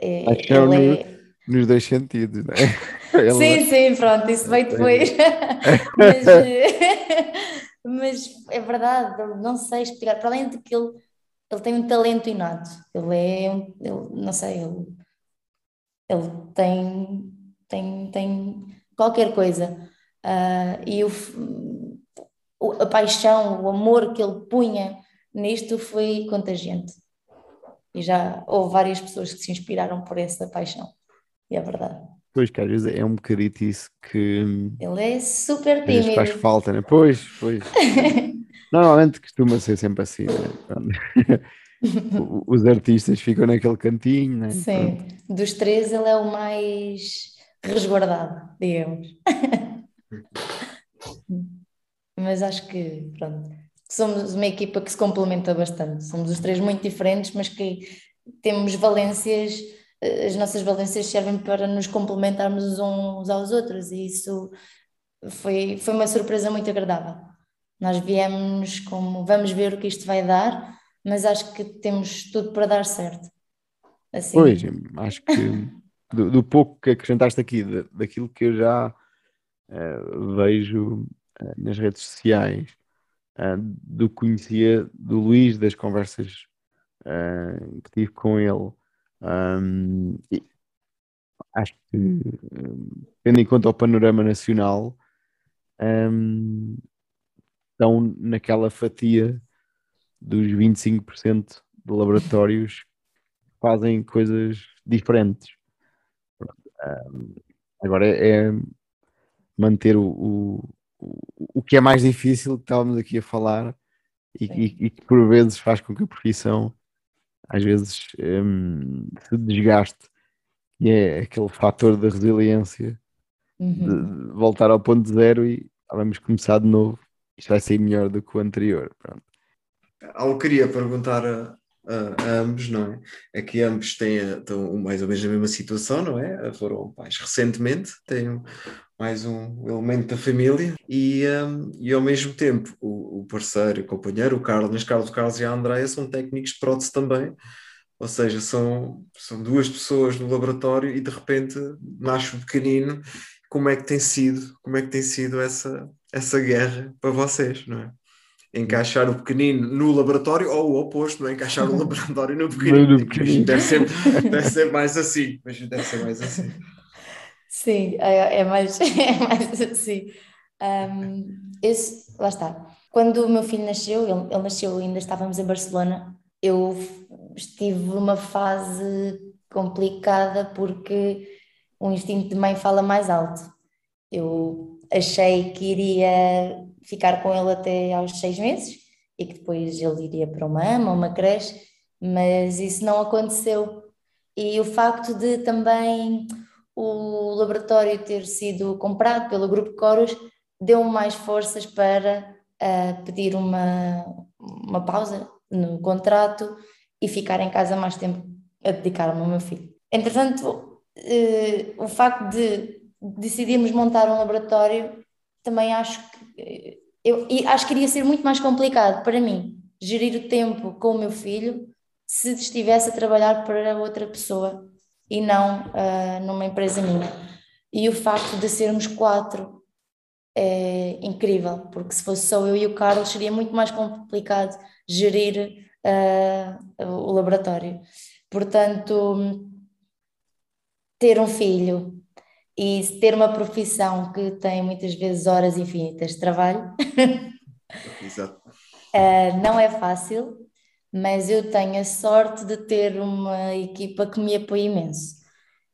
Speaker 4: É, ele é... nos dois sentidos, não é? [laughs]
Speaker 3: sim, é- sim, pronto, isso veio depois. [laughs] mas, [laughs] mas, é verdade, não sei explicar. Para além de que ele, ele tem um talento inato, ele é, ele, não sei, ele, ele tem, tem, tem qualquer coisa. Uh, e o, a paixão, o amor que ele punha nisto foi contagiante. E já houve várias pessoas que se inspiraram por essa paixão. E é verdade.
Speaker 4: Pois, que às vezes é um bocadito isso que.
Speaker 3: Ele é super tímido.
Speaker 4: faz falta, né? Pois, pois. [laughs] Normalmente costuma ser sempre assim, né? [laughs] Os artistas ficam naquele cantinho, né?
Speaker 3: Sim, Pronto. dos três ele é o mais resguardado, digamos. [laughs] Mas acho que, pronto, somos uma equipa que se complementa bastante. Somos os três muito diferentes, mas que temos valências, eh, as nossas valências servem para nos complementarmos uns aos outros e isso foi, foi uma surpresa muito agradável. Nós viemos como vamos ver o que isto vai dar, mas acho que temos tudo para dar certo.
Speaker 4: Assim. Pois, acho que do, do pouco que acrescentaste aqui, daquilo que eu já uh, vejo nas redes sociais, uh, do que conhecia do Luís, das conversas uh, que tive com ele. Um, acho que, tendo em conta o panorama nacional, um, estão naquela fatia dos 25% de laboratórios que fazem coisas diferentes. Agora é, é manter o, o, o que é mais difícil que estávamos aqui a falar e, e, e, que por vezes faz com que a profissão às vezes um, se desgaste e é aquele fator da resiliência uhum. de, de voltar ao ponto zero e vamos começar de novo isto vai ser melhor do que o anterior pronto.
Speaker 1: Algo queria perguntar a, a, a, ambos, não é? É que ambos têm, estão mais ou menos na mesma situação, não é? Foram pais recentemente, têm mais um elemento da família e, um, e ao mesmo tempo o, o parceiro e companheiro, o Carlos, mas Carlos, Carlos e a Andréia são técnicos de prótese também, ou seja, são, são duas pessoas no laboratório e de repente nasce um pequenino, como é que tem sido, como é que tem sido essa, essa guerra para vocês, não é? encaixar o pequenino no laboratório ou o oposto, não é? encaixar o [laughs] laboratório no pequenino. No pequenino. Deve, ser, deve ser mais assim. Mas deve ser mais assim.
Speaker 3: Sim, é, é, mais, [laughs] é mais assim. Um, esse, lá está. Quando o meu filho nasceu, ele, ele nasceu ainda estávamos em Barcelona, eu estive numa fase complicada porque o instinto de mãe fala mais alto. Eu achei que iria ficar com ele até aos seis meses e que depois ele iria para uma ama, uma creche, mas isso não aconteceu. E o facto de também o laboratório ter sido comprado pelo Grupo Coros deu mais forças para uh, pedir uma, uma pausa no contrato e ficar em casa mais tempo a dedicar-me ao meu filho. Entretanto, uh, o facto de decidirmos montar um laboratório também acho que eu, acho que iria ser muito mais complicado para mim gerir o tempo com o meu filho se estivesse a trabalhar para outra pessoa e não uh, numa empresa minha. E o facto de sermos quatro é incrível, porque se fosse só eu e o Carlos seria muito mais complicado gerir uh, o laboratório. Portanto, ter um filho e ter uma profissão que tem muitas vezes horas infinitas de trabalho [laughs]
Speaker 1: Exato.
Speaker 3: uh, não é fácil, mas eu tenho a sorte de ter uma equipa que me apoia imenso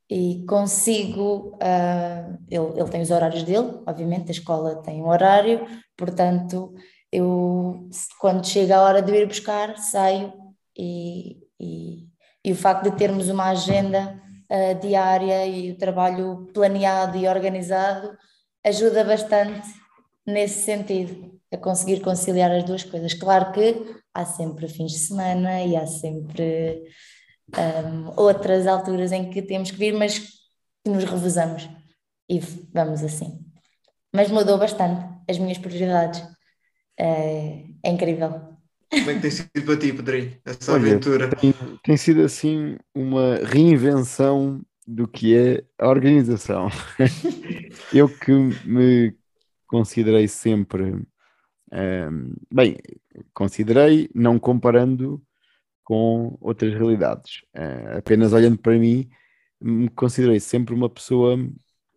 Speaker 3: e consigo. Uh, ele, ele tem os horários dele, obviamente, a escola tem um horário, portanto, eu, quando chega a hora de ir buscar, saio e, e, e o facto de termos uma agenda uh, diária e o trabalho planeado e organizado ajuda bastante nesse sentido, a conseguir conciliar as duas coisas. Claro que há sempre fins de semana e há sempre um, outras alturas em que temos que vir, mas que nos revezamos e vamos assim. Mas mudou bastante as minhas prioridades. É, é incrível.
Speaker 1: Como é que tem sido para ti, Pedrinho, essa Olha, aventura?
Speaker 4: Tem, tem sido assim uma reinvenção do que é a organização. [laughs] Eu que me considerei sempre, um, bem, considerei, não comparando com outras realidades. Uh, apenas olhando para mim, me considerei sempre uma pessoa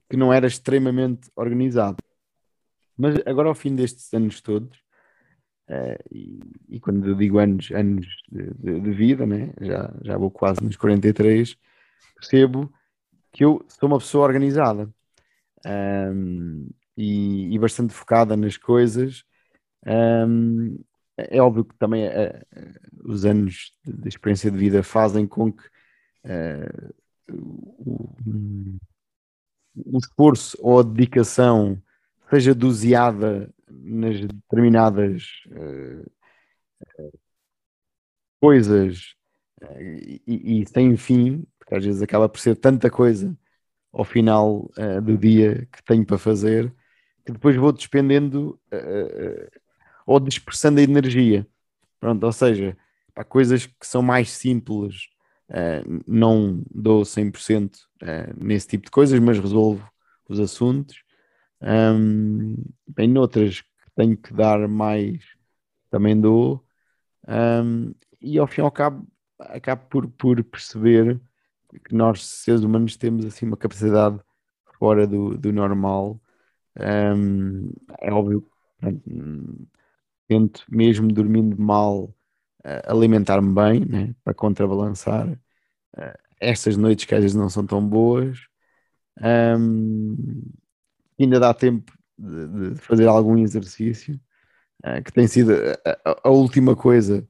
Speaker 4: que não era extremamente organizada. Mas agora, ao fim destes anos todos, uh, e, e, quando eu digo anos, anos de, de, de, vida, né? já, já vou quase nos 43, percebo que eu sou uma pessoa organizada um, e, e, bastante focada nas coisas. Um, é óbvio que também uh, os anos de, experiência de vida fazem com que uh, o, o, esforço ou a dedicação seja doseada nas determinadas uh, coisas e, e, sem fim, porque às vezes acaba por ser tanta coisa ao final do dia que tenho para fazer que depois vou despendendo ou dispersando a energia. Pronto, ou seja, para coisas que são mais simples, uh, não dou 100% uh, eh, nesse tipo de coisas, mas resolvo os assuntos. Um, bem, noutras que tenho que dar mais, também dou. Um, e ao fim e ao cabo, acabo por, por perceber que nós, seres humanos, temos assim uma capacidade fora do, do normal. Um, é óbvio tento, mesmo dormindo mal, uh, alimentar-me bem, né, para contrabalançar uh, estas noites que às vezes não são tão boas. Um, ainda dá tempo de, de, fazer algum exercício, uh, que tem sido a, a, última coisa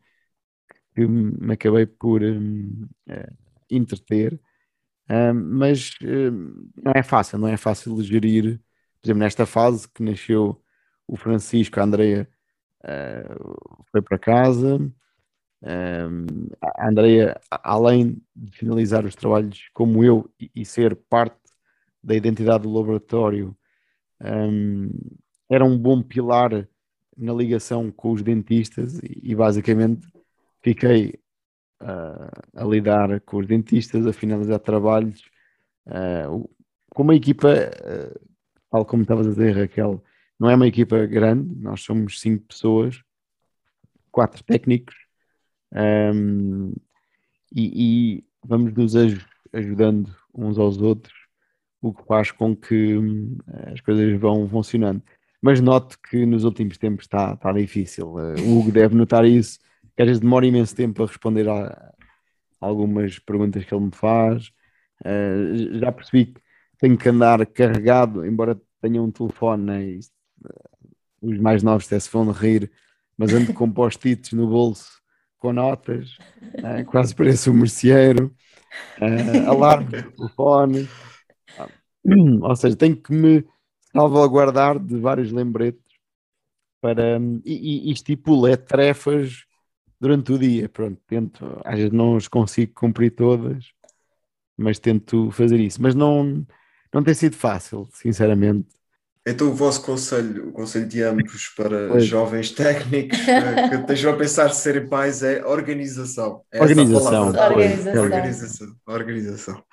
Speaker 4: que me acabei por um, entreter. Um, mas não é fácil, não é fácil gerir, por exemplo, nesta fase que nasceu o Francisco, a Andrea uh, foi para casa. Um, a Andrea, além de finalizar os trabalhos como eu e, e ser parte da identidade do laboratório, um, era um bom pilar na ligação com os dentistas e, e basicamente fiquei uh, a lidar com os dentistas, a finalizar trabalhos, uh, com uma equipa, uh, tal como estavas a dizer, Raquel, não é uma equipa grande, nós somos cinco pessoas, quatro técnicos, um, e, e, vamos nos ajudando uns aos outros, o que faz com que hum, as coisas vão funcionando. Mas noto que nos últimos tempos está, está difícil. Uh, o Hugo deve notar isso, que às vezes demora imenso tempo a responder a, algumas perguntas que ele me faz. Uh, já percebi que tenho que andar carregado, embora tenha um telefone, né, os mais novos até se vão rir, mas ando com post-its no bolso com notas, uh, quase parece um merceeiro, uh, alarme do telefone, uh, ou seja, tenho que me salvaguardar de vários lembretes para, e, e estipulo é tarefas durante o dia, pronto, tento, às vezes não as consigo cumprir todas, mas tento fazer isso, mas não, não tem sido fácil, sinceramente,
Speaker 1: Então o vosso conselho, o conselho de ambos para
Speaker 4: Pois.
Speaker 1: jovens técnicos [laughs] eh, que estejam a pensar se serem pais é organização. É
Speaker 4: Organização.
Speaker 3: Organização.
Speaker 1: Organização. Organização.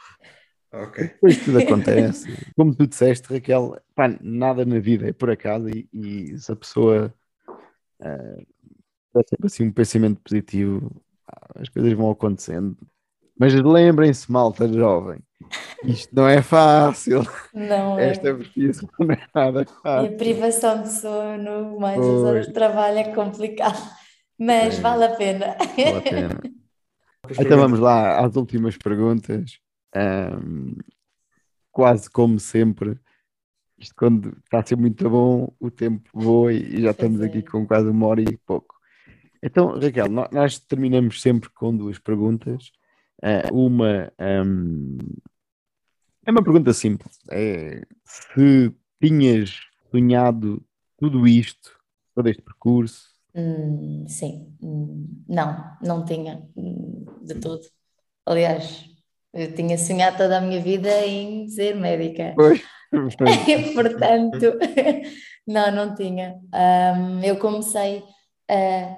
Speaker 1: Ok.
Speaker 4: Depois tudo acontece. Como tu disseste, Raquel, pá, nada na vida é por acaso e, e se a pessoa ah, tem sempre assim um pensamento positivo, as coisas vão acontecendo. Mas lembrem-se, malta jovem, isto não é fácil.
Speaker 3: Não é.
Speaker 4: Esta profissão [laughs] não é nada
Speaker 3: E a
Speaker 4: fácil.
Speaker 3: privação de sono, mais as horas de trabalho é complicado. Mas
Speaker 4: É.
Speaker 3: vale a pena.
Speaker 4: Vale a pena. [laughs] Então vamos lá às últimas perguntas. Ahm, quase como sempre, isto quando está a ser muito bom, o tempo voa e já estamos
Speaker 3: é.
Speaker 4: aqui com quase uma hora e pouco. Então, Raquel, nó- nós terminamos sempre com duas perguntas. Ah, uma ahm, é uma pergunta simples. É se tinhas sonhado tudo isto, todo este percurso,
Speaker 3: Hum, sim, Hum, não, não tinha hum, de todo. Aliás, eu tinha sonhado toda a minha vida em ser médica.
Speaker 4: Pois. [laughs]
Speaker 3: Portanto, [laughs] não, não tinha. Hum, eu comecei a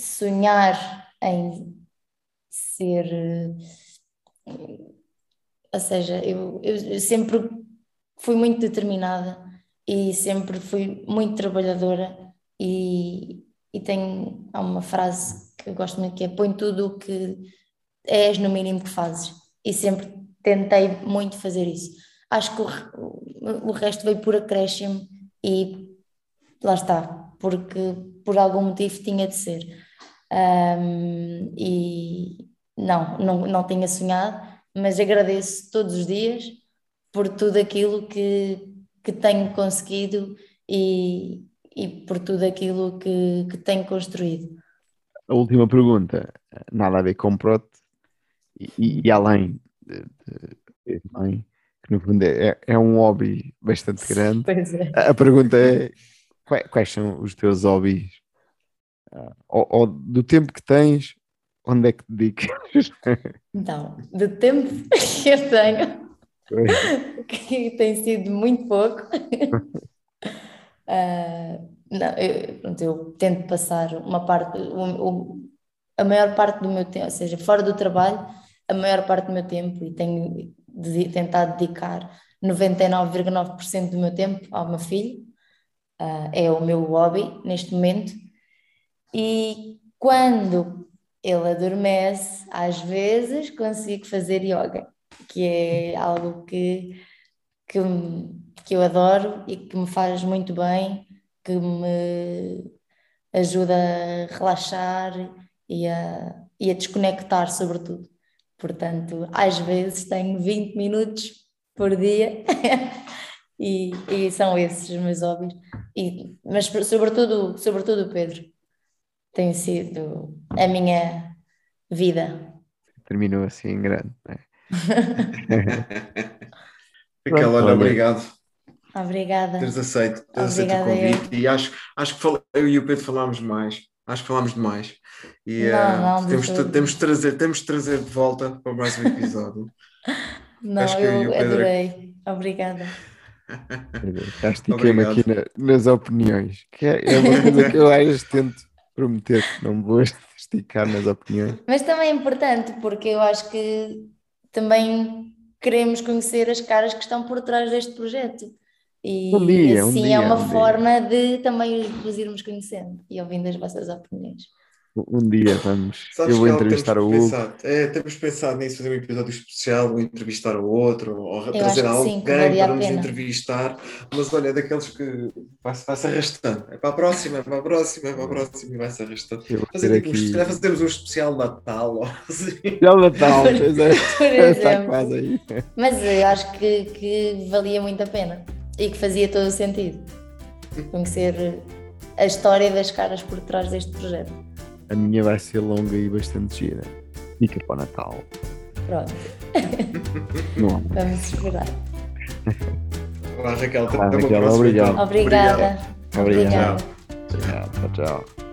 Speaker 3: sonhar em ser. Ou seja, eu, eu sempre fui muito determinada e sempre fui muito trabalhadora e, e tenho há uma frase que eu gosto muito que é põe tudo o que és no mínimo que fazes e sempre tentei muito fazer isso. Acho que o, o- resto veio por acréscimo e lá está, porque por algum motivo tinha de ser. Ahm, e não, não, não tinha sonhado, mas agradeço todos os dias por tudo aquilo que, que tenho conseguido e, e por tudo aquilo que, que tenho construído.
Speaker 4: A última pergunta, nada a ver com prote e, e além de, de ser mãe, que no fundo é, é um hobby bastante grande. [laughs]
Speaker 3: Pois é.
Speaker 4: A a pergunta é: quais, quais são os teus hobbies? Ah, ou, ou do tempo que tens, onde é que te dedicas?
Speaker 3: Então, de tempo [laughs] que eu tenho, que tem sido muito pouco. [laughs] Ah, não, eu, pronto, eu tento passar uma parte, o- o- a maior parte do meu tempo, ou seja, fora do trabalho, a maior parte do meu tempo e tenho de, tentado dedicar 99,9% do meu tempo ao meu filho. Ah, é o meu hobby neste momento. E quando ele adormece, às vezes consigo fazer yoga, que é algo que, que, que eu adoro e que me faz muito bem, que me ajuda a relaxar e a, e a desconectar, sobretudo. Portanto, às vezes tenho 20 minutos por dia [laughs] e, e são esses os meus hobbies. E, mas sobretudo, sobretudo Pedro tem sido a minha vida.
Speaker 4: Terminou assim em grande. né? [laughs]
Speaker 1: Raquel, olha, obrigado
Speaker 3: Obrigada.
Speaker 1: teres aceito, teres aceito o
Speaker 3: Obrigada, eu.
Speaker 1: convite. E acho, acho que fal- eu e o Pedro falámos demais. Acho que falámos demais. E
Speaker 3: Não,
Speaker 1: eh,
Speaker 3: não, de
Speaker 1: temos, temos, de trazer, temos de trazer de volta para mais um episódio. [laughs]
Speaker 3: Não,
Speaker 1: Acho que eu e o
Speaker 3: eu
Speaker 1: Pedro-
Speaker 3: adorei. Obrigada.
Speaker 4: Já estiquei-me
Speaker 1: Obrigado.
Speaker 4: aqui na- nas opiniões, que é, é uma coisa que eu às vezes tento prometer que não vou [laughs] esticar nas opiniões.
Speaker 3: Mas também é importante porque eu acho que também queremos conhecer as caras que estão por trás deste projeto. E
Speaker 4: Um dia, um
Speaker 3: assim
Speaker 4: dia,
Speaker 3: é uma
Speaker 4: um dia.
Speaker 3: forma de também os- irmos conhecendo e ouvindo as vossas opiniões.
Speaker 4: Um dia vamos,
Speaker 1: Sabes
Speaker 4: eu vou entrevistar o Hugo.
Speaker 1: pensado, é, temos pensado nisso, fazer um episódio especial, ou entrevistar o outro, ou
Speaker 3: acho
Speaker 1: trazer alguém
Speaker 3: sim,
Speaker 1: para nos entrevistar, mas olha, é daqueles que vai-se vai-se arrastando. É para a próxima, é para a próxima, é para a próxima e vai-se arrastando.
Speaker 4: Eu
Speaker 1: Fazer aqui, se calhar fazermos um especial Natal ou assim.
Speaker 4: O Natal, é, [laughs]
Speaker 3: Por
Speaker 4: está quase aí.
Speaker 3: Mas eu acho que, que valia muito a pena e que fazia todo o sentido conhecer a história das caras por trás deste projeto.
Speaker 4: A minha vai ser longa e bastante gira. Fica para o Natal.
Speaker 3: Pronto, [laughs]
Speaker 4: Não
Speaker 3: vamos esperar.
Speaker 1: Olá, Raquel, até
Speaker 4: Olá,
Speaker 1: uma
Speaker 4: Raquel,
Speaker 1: próxima,
Speaker 4: obrigado.
Speaker 3: Obrigada.
Speaker 4: Obrigado.
Speaker 3: Obrigada.
Speaker 4: Obrigado. Tchau, tchau.